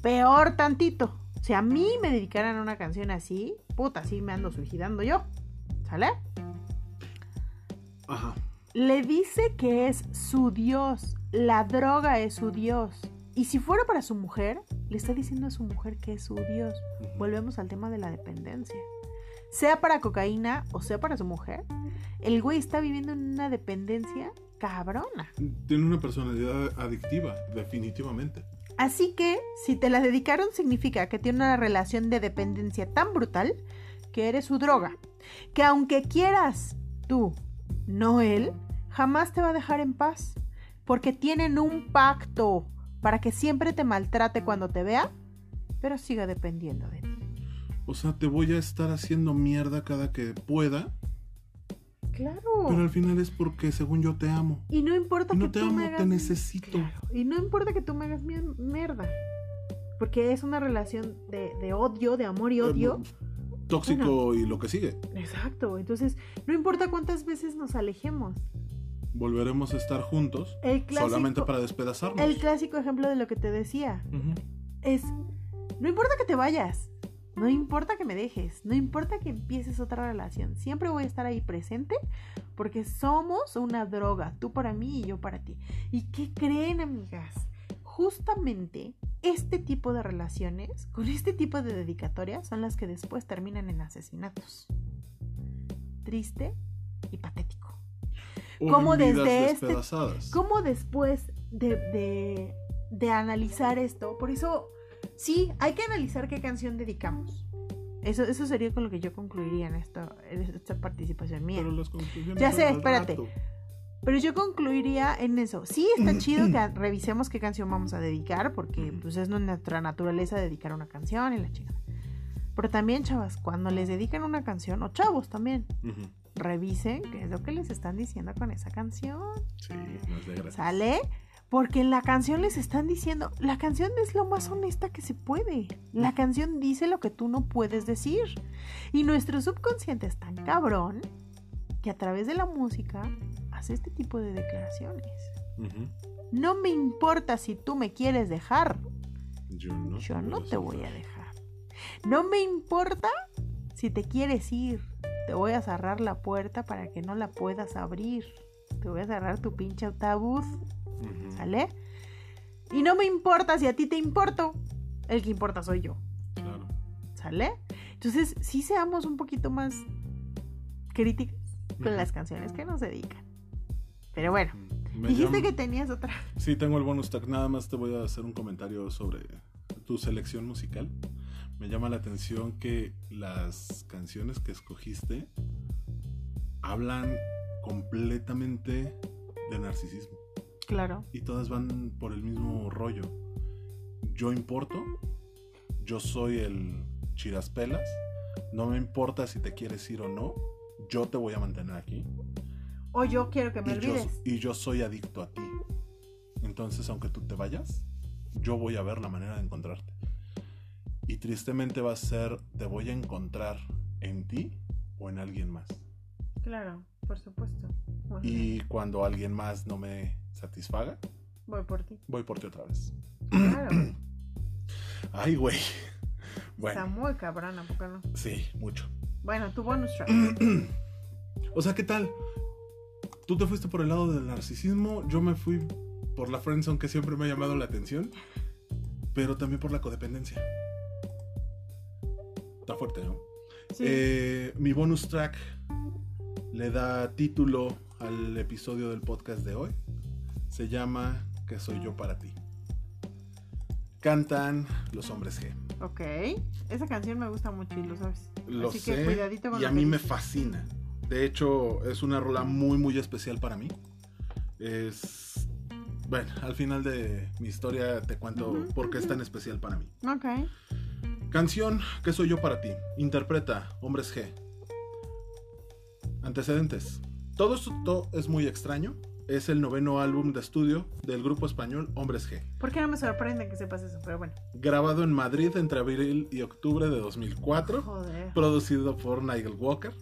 Peor tantito. Si a mí me dedicaran a una canción así, puta, sí me ando suicidando yo. ¿Sale?
Ajá.
Le dice que es su Dios, la droga es su Dios. Y si fuera para su mujer, le está diciendo a su mujer que es su Dios. Volvemos al tema de la dependencia. Sea para cocaína o sea para su mujer, el güey está viviendo en una dependencia cabrona.
Tiene una personalidad adictiva, definitivamente.
Así que, si te la dedicaron, significa que tiene una relación de dependencia tan brutal que eres su droga. Que aunque quieras tú no él, jamás te va a dejar en paz. Porque tienen un pacto para que siempre te maltrate cuando te vea, pero siga dependiendo de ti.
O sea, te voy a estar haciendo mierda cada que pueda.
Claro.
Pero al final es porque según yo te amo.
Y no importa
Y
que
no te
tú
amo,
me hagas
te necesito.
Claro, Y no importa que tú me hagas mier- mierda. Porque es una relación de, de odio, de amor y odio.
Tóxico y lo que sigue.
Exacto. Entonces, no importa cuántas veces nos alejemos.
Volveremos a estar juntos
El clásico,
solamente para despedazarnos.
el clásico ejemplo de lo que te decía es, no importa que te vayas, no importa que me dejes, no importa que empieces otra relación, siempre voy a estar ahí presente porque somos una droga, tú para mí y yo para ti. ¿Y qué creen, amigas? Justamente este tipo de relaciones, con este tipo de dedicatorias, son las que después terminan en asesinatos. Triste y patético.
O
¿Cómo
en vidas
desde este-. ¿Cómo después de, de- de analizar esto? Por eso, sí, hay que analizar qué canción dedicamos. Eso, eso sería con lo que yo concluiría en, esto, en esta participación mía.
Pero las conclusiones
Ya sé, espérate.
rato.
Pero yo concluiría en eso. Sí, está chido que revisemos qué canción vamos a dedicar, porque pues es nuestra naturaleza dedicar una canción y la chingada. Pero también, chavas, cuando les dedican una canción, o chavos también,
Ujú.
Revisen qué es lo que les están diciendo con esa canción.
Sí, no es.
¿Sale? Porque en la canción les están diciendo, la canción es lo más honesta que se puede. La canción dice lo que tú no puedes decir. Y nuestro subconsciente es tan cabrón que a través de la música hace este tipo de declaraciones. No me importa si tú me quieres dejar,
Yo no,
yo no te voy a
dejar.
No me importa si te quieres ir, te voy a cerrar la puerta para que no la puedas abrir. Te voy a cerrar tu pinche autobús. ¿Sale? Y no me importa si a ti te importo. El que importa soy yo.
Claro.
¿Sale? Entonces, sí seamos un poquito más críticos con las canciones que nos dedican. Pero bueno,
Me
dijiste que tenías otra.
Sí, tengo el bonus track. Nada más te voy a hacer un comentario sobre tu selección musical. Me llama la atención que las canciones que escogiste hablan completamente de narcisismo.
Claro.
Y todas van por el mismo rollo. Yo importo. Yo soy el chiraspelas. No me importa si te quieres ir o no. Yo te voy a mantener aquí.
O yo quiero que me
Y yo,
olvides.
y yo soy adicto a ti. Entonces, aunque tú te vayas, yo voy a ver la manera de encontrarte. Y tristemente va a ser, te voy a encontrar en ti o en alguien más.
Claro, por supuesto.
Y cuando alguien más no me satisfaga,
Voy por ti.
voy por ti otra vez.
Claro.
Ay, güey.
Está muy cabrón, ¿a poco no?
sí, mucho.
Bueno, tu bonus track.
O sea, ¿qué tal? Tú te fuiste por el lado del narcisismo, yo me fui por la friendzone que siempre me ha llamado la atención, pero también por la codependencia. Fuerte, ¿no?
Sí.
Eh, mi bonus track le da título al episodio del podcast de hoy. Se llama ¿Qué soy yo para ti? Cantan los hombres G.
ok. Esa canción me gusta mucho y lo sabes.
Lo
Así
sé
que cuidadito con
y a
que
mí me fascina. De hecho, es una rola muy, muy especial para mí. Es... Bueno, al final de mi historia te cuento
Ujú,
por qué es
ujú.
tan especial para mí.
Ok.
Canción ¿Qué soy yo para ti? Interpreta Hombres G. Antecedentes. Todo esto es muy extraño. Es el noveno álbum de estudio del grupo español Hombres G.
¿Por qué no me sorprende que sepas eso? Pero bueno.
Grabado en Madrid entre abril y octubre de 2004.
Joder.
producido por Nigel Walker.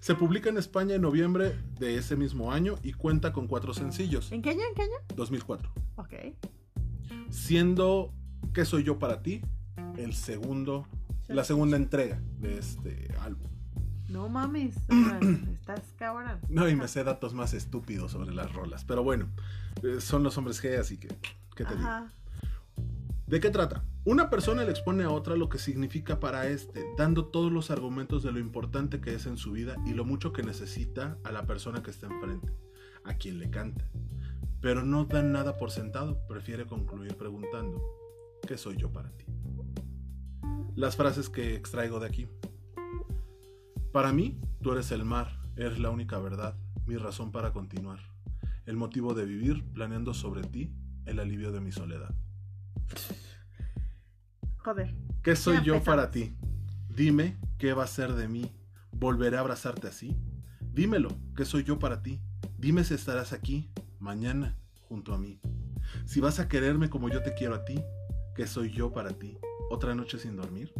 Se publica en España en noviembre de ese mismo año y cuenta con cuatro sencillos,
¿En qué año? ¿En qué año?
2004.
Ok.
Siendo ¿Qué soy yo para ti? El segundo, la segunda entrega de este álbum.
No mames. estás cabrón.
No, y me sé datos más estúpidos sobre las rolas, pero bueno, eh, son los hombres G, así que, ¿qué te digo? ¿De qué trata? Una persona le expone a otra lo que significa para este, dando todos los argumentos de lo importante que es en su vida y lo mucho que necesita a la persona que está enfrente, a quien le canta. Pero no dan nada por sentado, prefiere concluir preguntando, ¿qué soy yo para ti? Las frases que extraigo de aquí. Para mí, tú eres el mar, eres la única verdad, mi razón para continuar, el motivo de vivir planeando sobre ti el alivio de mi soledad.
Joder.
¿Qué soy yo para ti? Dime qué va a ser de mí. ¿Volveré a abrazarte así? Dímelo, ¿qué soy yo para ti? Dime si estarás aquí, mañana, junto a mí. Si vas a quererme como yo te quiero a ti, ¿qué soy yo para ti? ¿Otra noche sin dormir?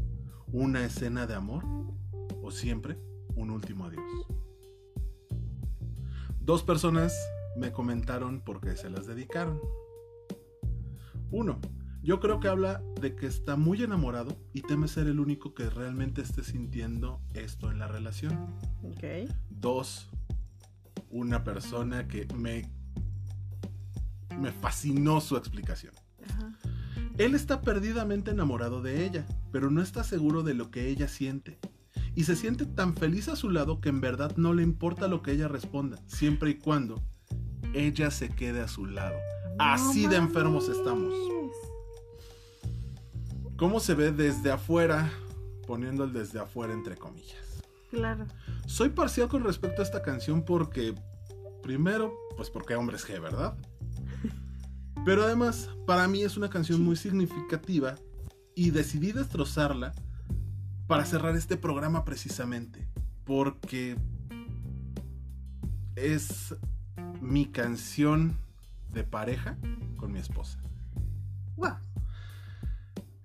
¿Una escena de amor? ¿O siempre un último adiós? Dos personas me comentaron por qué se las dedicaron. Uno, yo creo que habla de que está muy enamorado y teme ser el único que realmente esté sintiendo esto en la relación. Dos, una persona que me, me fascinó su explicación. Él está perdidamente enamorado de ella, pero no está seguro de lo que ella siente. Y se siente tan feliz a su lado que en verdad no le importa lo que ella responda, siempre y cuando ella se quede a su lado. Así de enfermos estamos. ¿Cómo se ve desde afuera? Poniendo el desde afuera entre comillas.
Claro.
Soy parcial con respecto a esta canción porque, primero, pues porque hombres G, ¿verdad? Pero además, para mí es una canción muy significativa y decidí destrozarla para cerrar este programa precisamente. Porque es mi canción de pareja con mi esposa.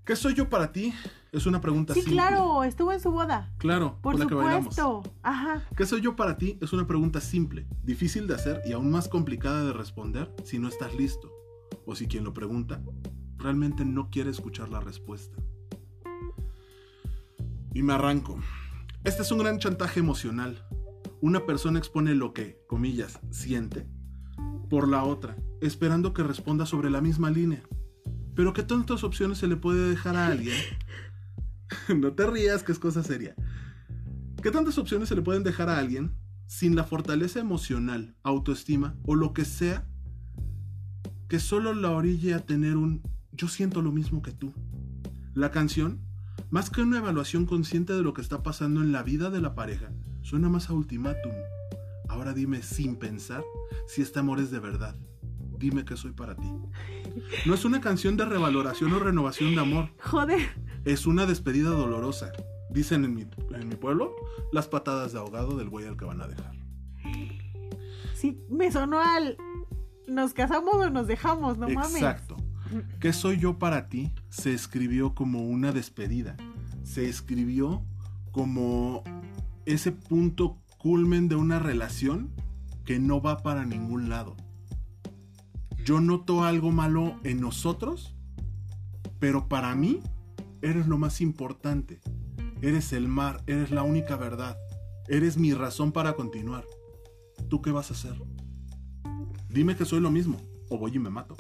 ¿Qué soy yo para ti? Es una pregunta
Sí,
simple.
claro, estuvo en su boda.
Claro,
Por
con la que
supuesto. Ajá.
¿Qué soy yo para ti? Es una pregunta simple, difícil de hacer y aún más complicada de responder si no estás listo. O si quien lo pregunta realmente no quiere escuchar la respuesta. Y me arranco. Este es un gran chantaje emocional. Una persona expone lo que, comillas, siente por la otra, esperando que responda sobre la misma línea. Pero ¿qué tantas opciones se le puede dejar a alguien? no te rías, que es cosa seria. ¿Qué tantas opciones se le pueden dejar a alguien sin la fortaleza emocional, autoestima o lo que sea que solo la orille a tener un yo siento lo mismo que tú? La canción, más que una evaluación consciente de lo que está pasando en la vida de la pareja, suena más a ultimátum. Ahora dime sin pensar si este amor es de verdad. Dime que soy para ti. No es una canción de revaloración o renovación de amor.
Joder.
Es una despedida dolorosa. Dicen en mi, en mi pueblo las patadas de ahogado del güey al que van a dejar.
Sí, me sonó al. Nos casamos o nos dejamos, no mames.
Exacto. ¿Qué soy yo para ti? Se escribió como una despedida. Se escribió como ese punto culmen de una relación que no va para ningún lado. Yo noto algo malo en nosotros, pero para mí eres lo más importante. Eres el mar, eres la única verdad. Eres mi razón para continuar. ¿Tú qué vas a hacer? Dime que soy lo mismo, o voy y me mato.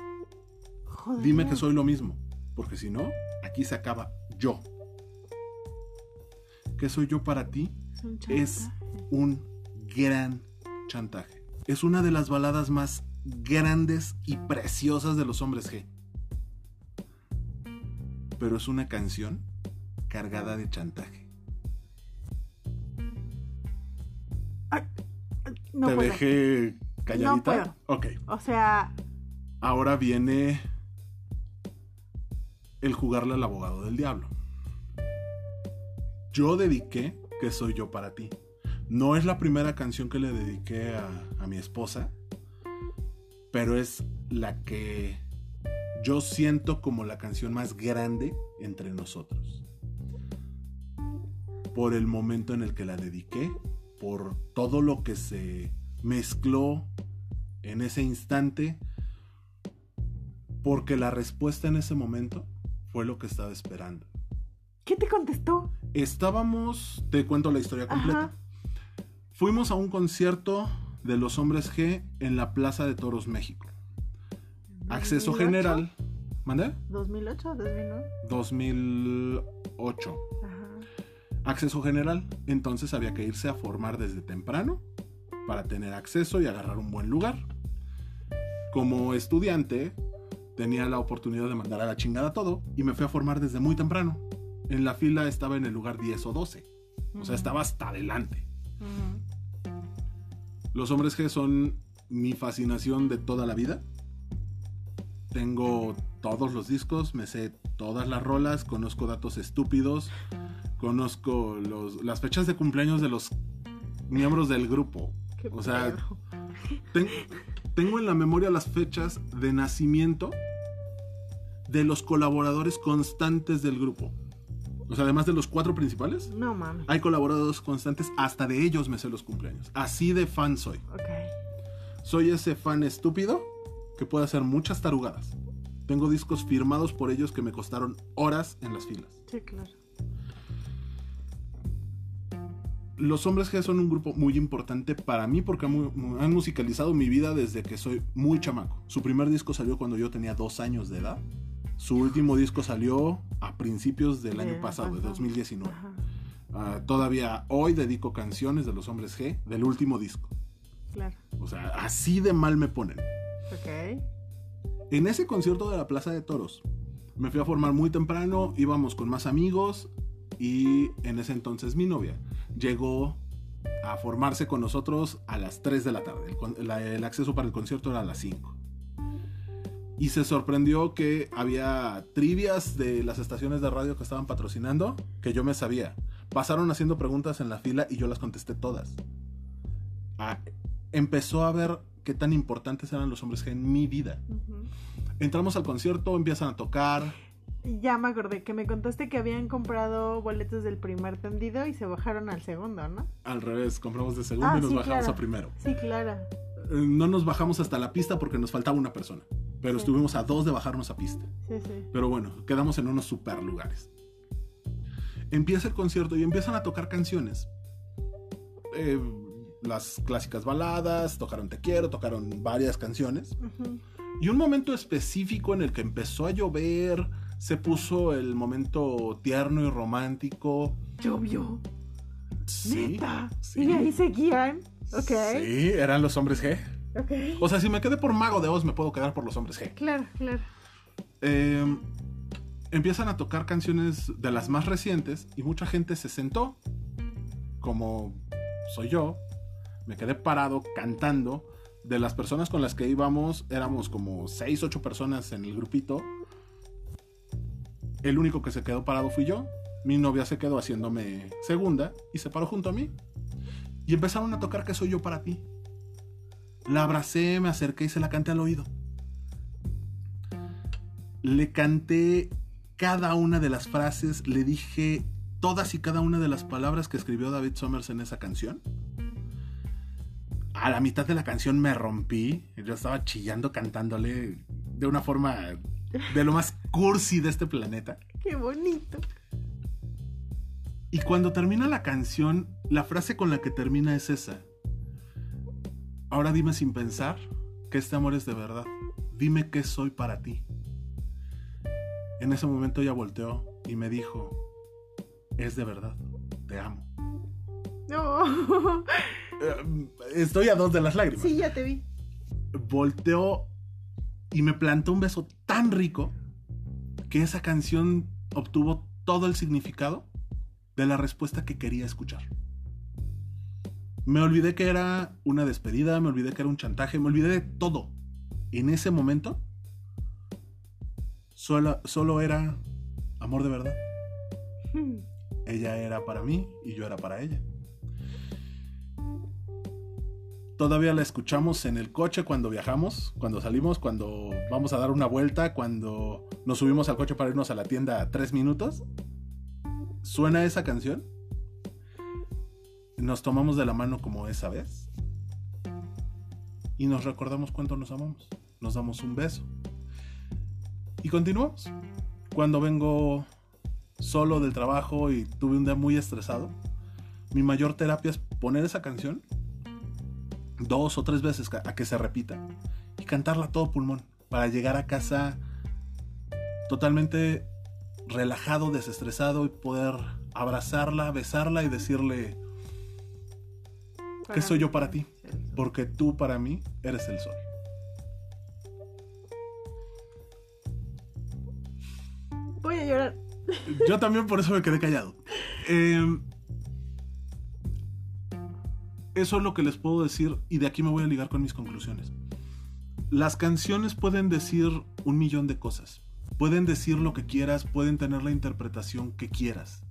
Joder.
Dime que soy lo mismo, porque si no, aquí se acaba yo. ¿Qué soy yo para ti?
Es un
Es un gran chantaje. Es una de las baladas más grandes y preciosas de los hombres G. Pero es una canción cargada de chantaje.
No
¿Te
puedo.
dejé calladita?
No puedo.
Ok.
O sea,
Ahora viene el jugarle al abogado del diablo. Yo dediqué que soy yo para ti. No es la primera canción que le dediqué a, a mi esposa, pero es la que yo siento como la canción más grande entre nosotros. Por el momento en el que la dediqué, por todo lo que se mezcló en ese instante, porque la respuesta en ese momento fue lo que estaba esperando.
¿qué te contestó?
Estábamos, te cuento la historia completa.
Ajá.
Fuimos a un concierto de los hombres G en la Plaza de Toros, México. Acceso
2008,
general. ¿Mandé?
2008, 2009.
2008.
Ajá.
Acceso general. Entonces había que irse a formar desde temprano para tener acceso y agarrar un buen lugar. Como estudiante, tenía la oportunidad de mandar a la chingada todo y me fui a formar desde muy temprano. En la fila estaba en el lugar 10 o 12. O sea, estaba hasta adelante. Los hombres G son mi fascinación de toda la vida. Tengo todos los discos, me sé todas las rolas, conozco datos estúpidos, conozco los, las fechas de cumpleaños de los miembros del grupo.
Qué
O sea. Ten- tengo en la memoria las fechas de nacimiento de los colaboradores constantes del grupo. O sea, además de los cuatro principales,
No mames.
hay colaboradores constantes, hasta de ellos me sé los cumpleaños. Así de fan soy.
Ok.
Soy ese fan estúpido que puede hacer muchas tarugadas. Tengo discos firmados por ellos que me costaron horas en las filas.
Sí, claro.
Los hombres G son un grupo muy importante para mí porque han, mu- han musicalizado mi vida desde que soy muy chamaco. Su primer disco salió cuando yo tenía dos años de edad. Su último disco salió a principios del año pasado, de
pasado.
2019.
Ajá.
Ah, todavía hoy dedico canciones de los hombres G del último disco.
Claro.
O sea, así de mal me ponen.
Ok.
En ese concierto de la Plaza de Toros, me fui a formar muy temprano, íbamos con más amigos y en ese entonces mi novia llegó a formarse con nosotros a las 3 de la tarde. El, con- la- el acceso para el concierto era a las 5. Y se sorprendió que había trivias de las estaciones de radio que estaban patrocinando que yo me sabía. Pasaron haciendo preguntas en la fila y yo las contesté todas. Ah, empezó a ver qué tan importantes eran los hombres G en mi vida. Entramos al concierto, empiezan a tocar.
Ya me acordé que me contaste que habían comprado boletos del primer tendido y se bajaron al segundo, ¿no?
Al revés, compramos de segundo
Ah,
y nos
sí,
bajamos
claro.
a primero.
Sí, claro.
Eh, No nos bajamos hasta la pista porque nos faltaba una persona. Pero
Sí.
estuvimos a dos de bajarnos a pista.
Sí, sí.
Pero bueno, quedamos en unos super lugares. Empieza el concierto y empiezan a tocar canciones. Eh, las clásicas baladas, tocaron Te Quiero, tocaron varias canciones. Y un momento específico en el que empezó a llover, se puso el momento tierno y romántico.
Llovió.
Sí,
Neta.
sí.
Y ahí seguían. Ok.
Sí, eran los hombres G.
Ok.
O sea, si me quedé por Mago de Oz, me puedo quedar por los hombres G.
Claro, claro.
Eh, empiezan a tocar canciones de las más recientes y mucha gente se sentó, como soy yo. Me quedé parado cantando. De las personas con las que íbamos, éramos como 6, 8 personas en el grupito. El único que se quedó parado fui yo. Mi novia se quedó haciéndome segunda y se paró junto a mí. Y empezaron a tocar que soy yo para ti. La abracé, me acerqué y se la canté al oído. Le canté cada una de las frases, le dije todas y cada una de las palabras que escribió David Summers en esa canción. A la mitad de la canción me rompí, yo estaba chillando cantándole de una forma de lo más cursi de este planeta.
Qué bonito.
Y cuando termina la canción, la frase con la que termina es esa. Ahora dime sin pensar que este amor es de verdad. Dime qué soy para ti. En ese momento ella volteó y me dijo, es de verdad, te amo.
No.
Eh, Estoy a dos de las lágrimas.
Sí, ya te vi.
Volteó y me plantó un beso tan rico que esa canción obtuvo todo el significado de la respuesta que quería escuchar. Me olvidé que era una despedida, me olvidé que era un chantaje, me olvidé de todo. En ese momento, solo, solo era amor de verdad. Ella era para mí y yo era para ella. Todavía la escuchamos en el coche cuando viajamos, cuando salimos, cuando vamos a dar una vuelta, cuando nos subimos al coche para irnos a la tienda tres minutos. Suena esa canción. Nos tomamos de la mano como esa vez. Y nos recordamos cuánto nos amamos. Nos damos un beso. Y continuamos. Cuando vengo solo del trabajo y tuve un día muy estresado, mi mayor terapia es poner esa canción dos o tres veces a que se repita y cantarla a todo pulmón para llegar a casa totalmente relajado, desestresado y poder abrazarla, besarla y decirle que soy yo para ti, porque tú para mí eres el sol.
Voy a llorar.
Yo también por eso me quedé callado. Eh, eso es lo que les puedo decir y de aquí me voy a ligar con mis conclusiones. Las canciones pueden decir un millón de cosas. Pueden decir lo que quieras, pueden tener la interpretación que quieras.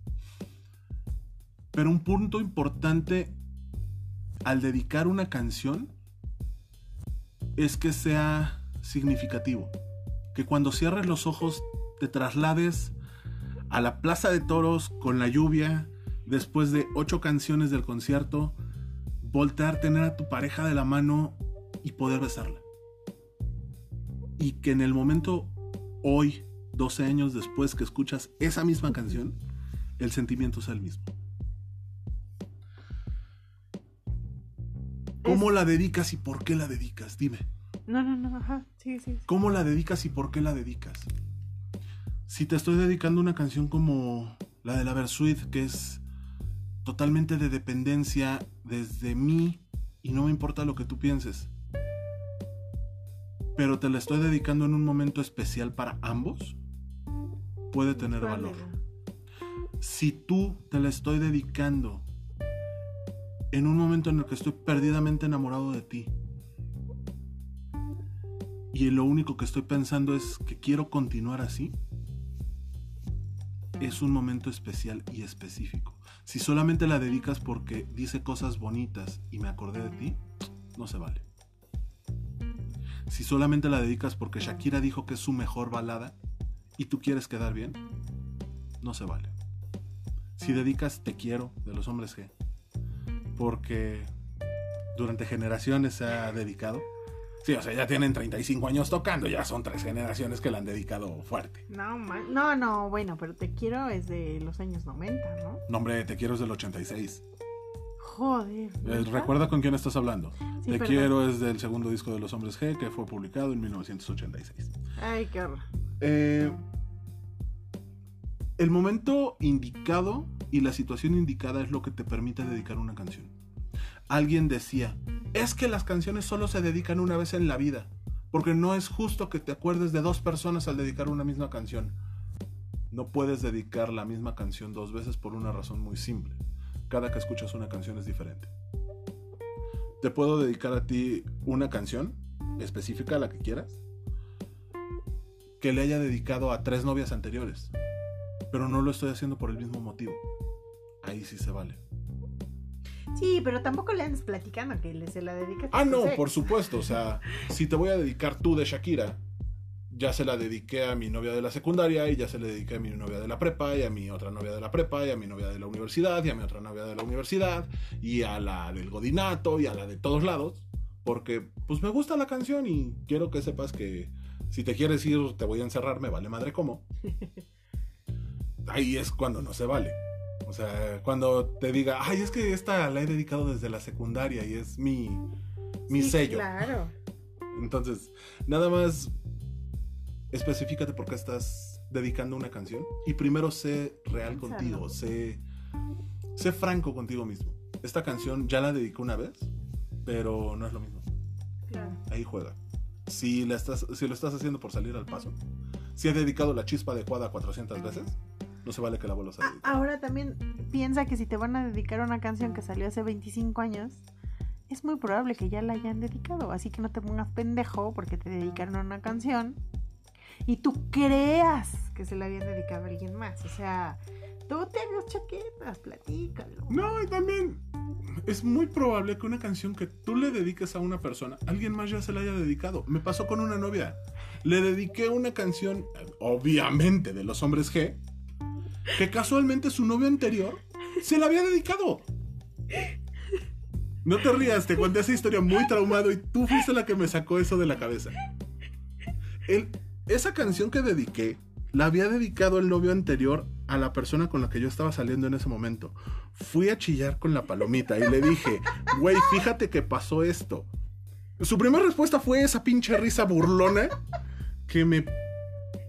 Pero un punto importante al dedicar una canción es que sea significativo. Que cuando cierres los ojos te traslades a la Plaza de Toros con la lluvia, después de ocho canciones del concierto, voltear, tener a tu pareja de la mano y poder besarla. Y que en el momento hoy, 12 años después que escuchas esa misma canción, el sentimiento sea el mismo. ¿Cómo la dedicas y por qué la dedicas? Dime.
No, no, no, ajá, sí, sí.
¿Cómo la dedicas y por qué la dedicas? Si te estoy dedicando una canción como la de la Versuit, que es totalmente de dependencia desde mí y no me importa lo que tú pienses, pero te la estoy dedicando en un momento especial para ambos, puede tener valor. Si tú te la estoy dedicando en un momento en el que estoy perdidamente enamorado de ti, y lo único que estoy pensando es que quiero continuar así, es un momento especial y específico. Si solamente la dedicas porque dice cosas bonitas y me acordé de ti, no se vale. Si solamente la dedicas porque Shakira dijo que es su mejor balada y tú quieres quedar bien, no se vale. Si dedicas Te quiero de los hombres G, porque durante generaciones se ha dedicado, Sí, o sea, ya tienen 35 años tocando, ya son tres generaciones que la han dedicado fuerte.
No, no, no, bueno, pero Te Quiero es de los años 90, ¿no?
No, hombre, Te Quiero es del 86.
Joder.
Eh, recuerda con quién estás hablando. Te Quiero es del segundo disco de Los Hombres G, que fue publicado en 1986.
Ay, qué horror.
Eh, el momento indicado y la situación indicada es lo que te permite dedicar una canción. Alguien decía, es que las canciones solo se dedican una vez en la vida, porque no es justo que te acuerdes de dos personas al dedicar una misma canción. No puedes dedicar la misma canción dos veces por una razón muy simple. Cada que escuchas una canción es diferente. Te puedo dedicar a ti una canción específica, la que quieras, que le haya dedicado a tres novias anteriores, pero no lo estoy haciendo por el mismo motivo. Ahí sí se vale.
Sí, pero tampoco le andes platicando que se la dedica.
Ah, no, por supuesto. O sea, si te voy a dedicar tú de Shakira, ya se la dediqué a mi novia de la secundaria y ya se le dediqué a mi novia de la prepa y a mi otra novia de la prepa y a mi novia de la universidad y a mi otra novia de la universidad y a la del godinato y a la de todos lados. Porque pues me gusta la canción y quiero que sepas que si te quieres ir te voy a encerrar, me vale madre cómo. Ahí es cuando no se vale. O sea, cuando te diga, ay, es que esta la he dedicado desde la secundaria y es mi, mi sello.
Claro.
Entonces, nada más especificate por qué estás dedicando una canción y primero sé real contigo, sé, sé franco contigo mismo. Esta canción ya la dediqué una vez, pero no es lo mismo.
Claro.
Ahí juega. Si, la estás, si lo estás haciendo por salir al paso, si has dedicado la chispa adecuada 400 veces, no se vale que la vuelvas a dedicar.
Ahora también piensa que si te van a dedicar una canción que salió hace 25 años, es muy probable que ya la hayan dedicado. Así que no te pongas pendejo porque te dedicaron a una canción y tú creas que se la habían dedicado a alguien más. O sea, tú te hagas chaquetas, platícalo.
No, y también es muy probable que una canción que tú le dediques a una persona, alguien más ya se la haya dedicado. Me pasó con una novia. Le dediqué una canción, obviamente, de los hombres G, que casualmente su novio anterior se la había dedicado. No te rías, te conté esa historia muy traumado y tú fuiste la que me sacó eso de la cabeza. esa canción que dediqué la había dedicado el novio anterior a la persona con la que yo estaba saliendo en ese momento. Fui a chillar con la palomita y le dije, güey, fíjate que pasó esto. Su primera respuesta fue esa pinche risa burlona que me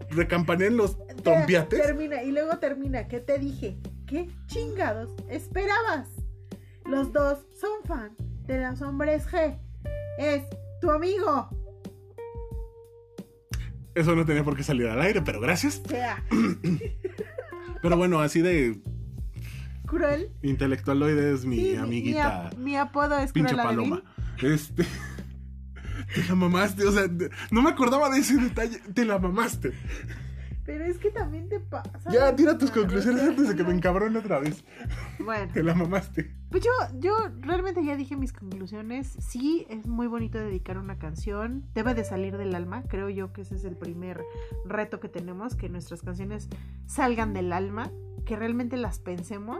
recampané en los trompiates.
Termina, y luego termina. ¿Qué te dije? ¿Qué chingados esperabas? Los dos son fan de los hombres G. Es tu amigo.
Eso no tenía por qué salir al aire, pero gracias.
Sea.
pero bueno, así de.
cruel.
Intelectualoide es mi
Sí,
amiguita.
Mi, mi apodo es
pinche paloma. Este. Te la mamaste, o sea, no me acordaba de ese detalle. Te la mamaste.
Pero es que también te pasa.
Ya, tira tus conclusiones antes de que me encabrone otra vez.
Bueno,
Te la mamaste.
pues yo, yo realmente ya dije mis conclusiones. Sí, es muy bonito dedicar una canción. Debe de salir del alma. Creo yo que ese es el primer reto que tenemos, que nuestras canciones salgan del alma, que realmente las pensemos,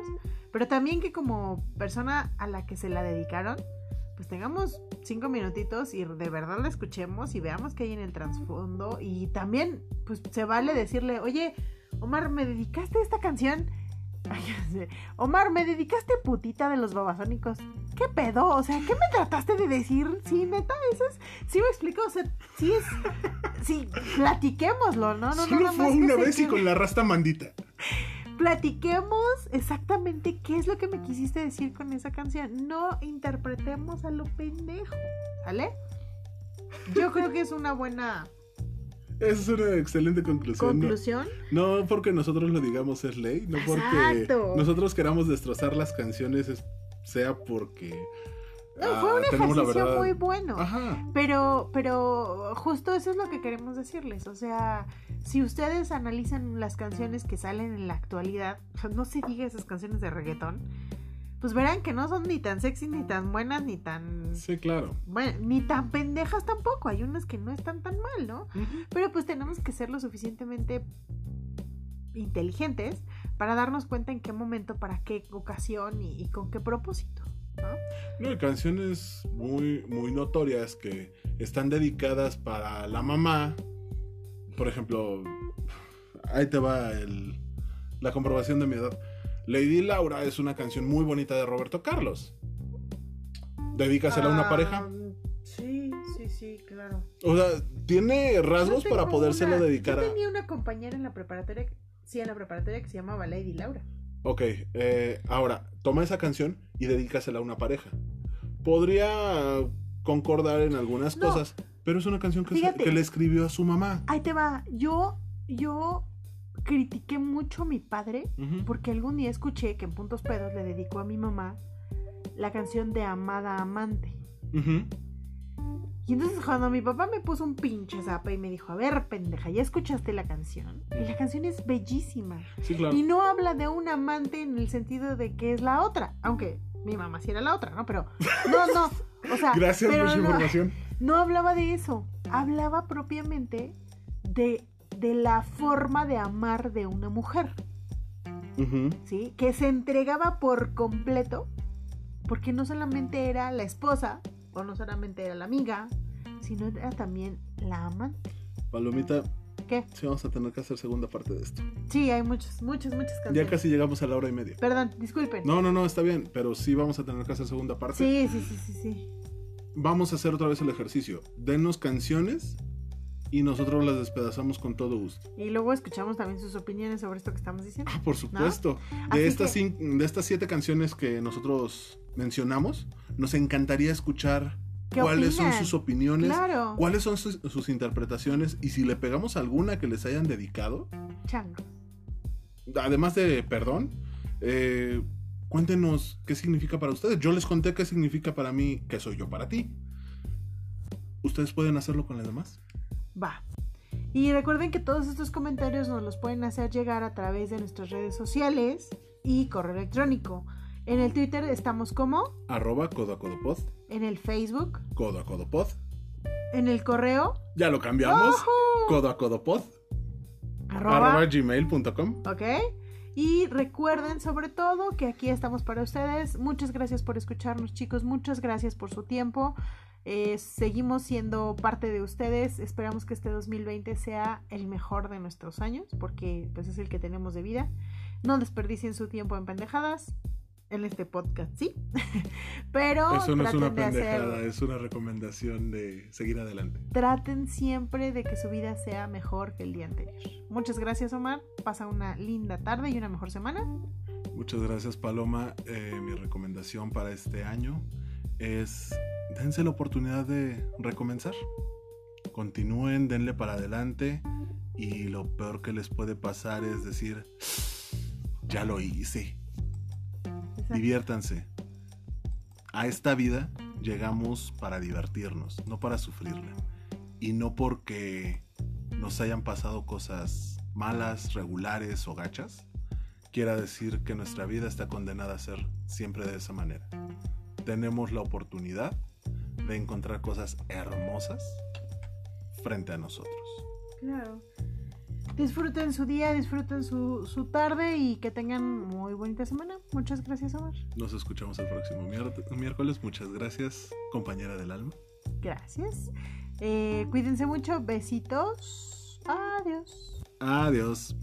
pero también que como persona a la que se la dedicaron, pues tengamos cinco minutitos y de verdad la escuchemos y veamos qué hay en el trasfondo. Y también, pues se vale decirle, oye, Omar, ¿me dedicaste esta canción? Ay. Omar, ¿me dedicaste putita de los babasónicos? ¿Qué pedo? O sea, ¿qué me trataste de decir? Sí, neta, eso es. Sí me explico, o sea, sí es. Sí, platiquémoslo, ¿no? No, no,
Solo fue una vez y con la rasta mandita.
Platiquemos exactamente qué es lo que me quisiste decir con esa canción. No interpretemos a lo pendejo, ¿sale? Yo creo que es una buena
Esa es una excelente conclusión.
conclusión.
No porque nosotros lo digamos es ley, no porque
Exacto.
nosotros queramos destrozar las canciones, es- sea porque
No,
ah,
fue un ejercicio muy bueno.
Ajá.
Pero, pero justo eso es lo que queremos decirles. O sea, si ustedes analizan las canciones que salen en la actualidad, no se diga esas canciones de reggaetón, pues verán que no son ni tan sexy, ni tan buenas, ni tan
Sí, claro.
bueno, ni tan pendejas tampoco. Hay unas que no están tan mal, ¿no? Pero pues tenemos que ser lo suficientemente inteligentes para darnos cuenta en qué momento, para qué ocasión y, y con qué propósito. ¿No?
No, hay canciones muy, muy notorias que están dedicadas para la mamá. Por ejemplo, ahí te va el- la comprobación de mi edad. Lady Laura es una canción muy bonita de Roberto Carlos. Dedícasela a una
Ah,
pareja.
Sí, sí, sí, claro.
O sea, tiene rasgos para podérselo
una-
dedicar
Yo
a.
tenía una compañera en la preparatoria, sí, en la preparatoria que se llamaba Lady Laura.
Ok, eh, ahora, toma esa canción y dedícasela a una pareja. Podría concordar en algunas
No.
cosas, pero es una canción que, se-
Fíjate.
que le escribió a su mamá.
Ahí te va. Yo, yo critiqué mucho a mi padre porque algún día escuché que en Puntos Pedos le dedicó a mi mamá la canción de Amada Amante.
Ujú.
Y entonces cuando mi papá me puso un pinche zapa y me dijo, a ver, pendeja, ¿ya escuchaste la canción? Y la canción es bellísima.
Sí, claro.
Y no habla de un amante en el sentido de que es la otra. Aunque mi mamá sí era la otra, ¿no? Pero no, no. O sea,
Gracias
pero
por su
no,
información.
no hablaba de eso. Hablaba propiamente de, de la forma de amar de una mujer. ¿sí? Que se entregaba por completo, porque no solamente era la esposa, o no solamente era la amiga, sino era también la amante.
Palomita,
¿Qué?
sí vamos a tener que hacer segunda parte de esto.
Sí, hay muchas, muchas, muchas
Ya
canciones.
casi llegamos a la hora y media.
Perdón, disculpen.
No, no, no, está bien, pero sí vamos a tener que hacer segunda parte.
Sí, sí, sí, sí, sí.
Vamos a hacer otra vez el ejercicio. Denos canciones y nosotros las despedazamos con todo gusto.
Y luego escuchamos también sus opiniones sobre esto que estamos diciendo.
Ah, por supuesto. De estas,
que-
de estas siete canciones que nosotros mencionamos, nos encantaría escuchar
¿Qué
cuáles son sus opiniones,
Claro.
cuáles son sus, sus interpretaciones y si le pegamos alguna que les hayan dedicado,
Chango.
además de perdón, eh, cuéntenos qué significa para ustedes. Yo les conté qué significa para mí, qué soy yo para ti. ¿Ustedes pueden hacerlo con las demás?
Va. Y recuerden que todos estos comentarios nos los pueden hacer llegar a través de nuestras redes sociales y correo electrónico. En el Twitter estamos como,
Arroba codo a codo pod,
en el Facebook,
codo a codo pod.
en el correo,
Ya lo cambiamos.
¡Ojo!
Codo a codo pod.
arroba,
Arroba gmail.com.
¿ok? Y recuerden sobre todo que aquí estamos para ustedes. Muchas gracias por escucharnos chicos, muchas gracias por su tiempo. Eh, seguimos siendo parte de ustedes. Esperamos que este 2020 sea el mejor de nuestros años, porque pues es el que tenemos de vida. No desperdicien su tiempo en pendejadas. En este podcast, sí. Pero
Eso no es una
hacer-
pendejada, es una recomendación de seguir adelante.
traten siempre de que su vida sea mejor que el día anterior. Muchas gracias, Omar. Pasa una linda tarde y una mejor semana.
Muchas gracias, Paloma. Eh, mi recomendación para este año es dense la oportunidad de recomenzar. Continúen, denle para adelante y lo peor que les puede pasar es decir, ya lo hice. Diviértanse. A esta vida llegamos para divertirnos, no para sufrirla. Y no porque nos hayan pasado cosas malas, regulares o gachas, quiera decir que nuestra vida está condenada a ser siempre de esa manera. Tenemos la oportunidad de encontrar cosas hermosas frente a nosotros.
Claro. Disfruten su día, disfruten su, su tarde y que tengan muy bonita semana. Muchas gracias, Omar.
Nos escuchamos el próximo miércoles. Muchas gracias, compañera del alma.
Gracias. Eh, cuídense mucho. Besitos. Adiós.
Adiós.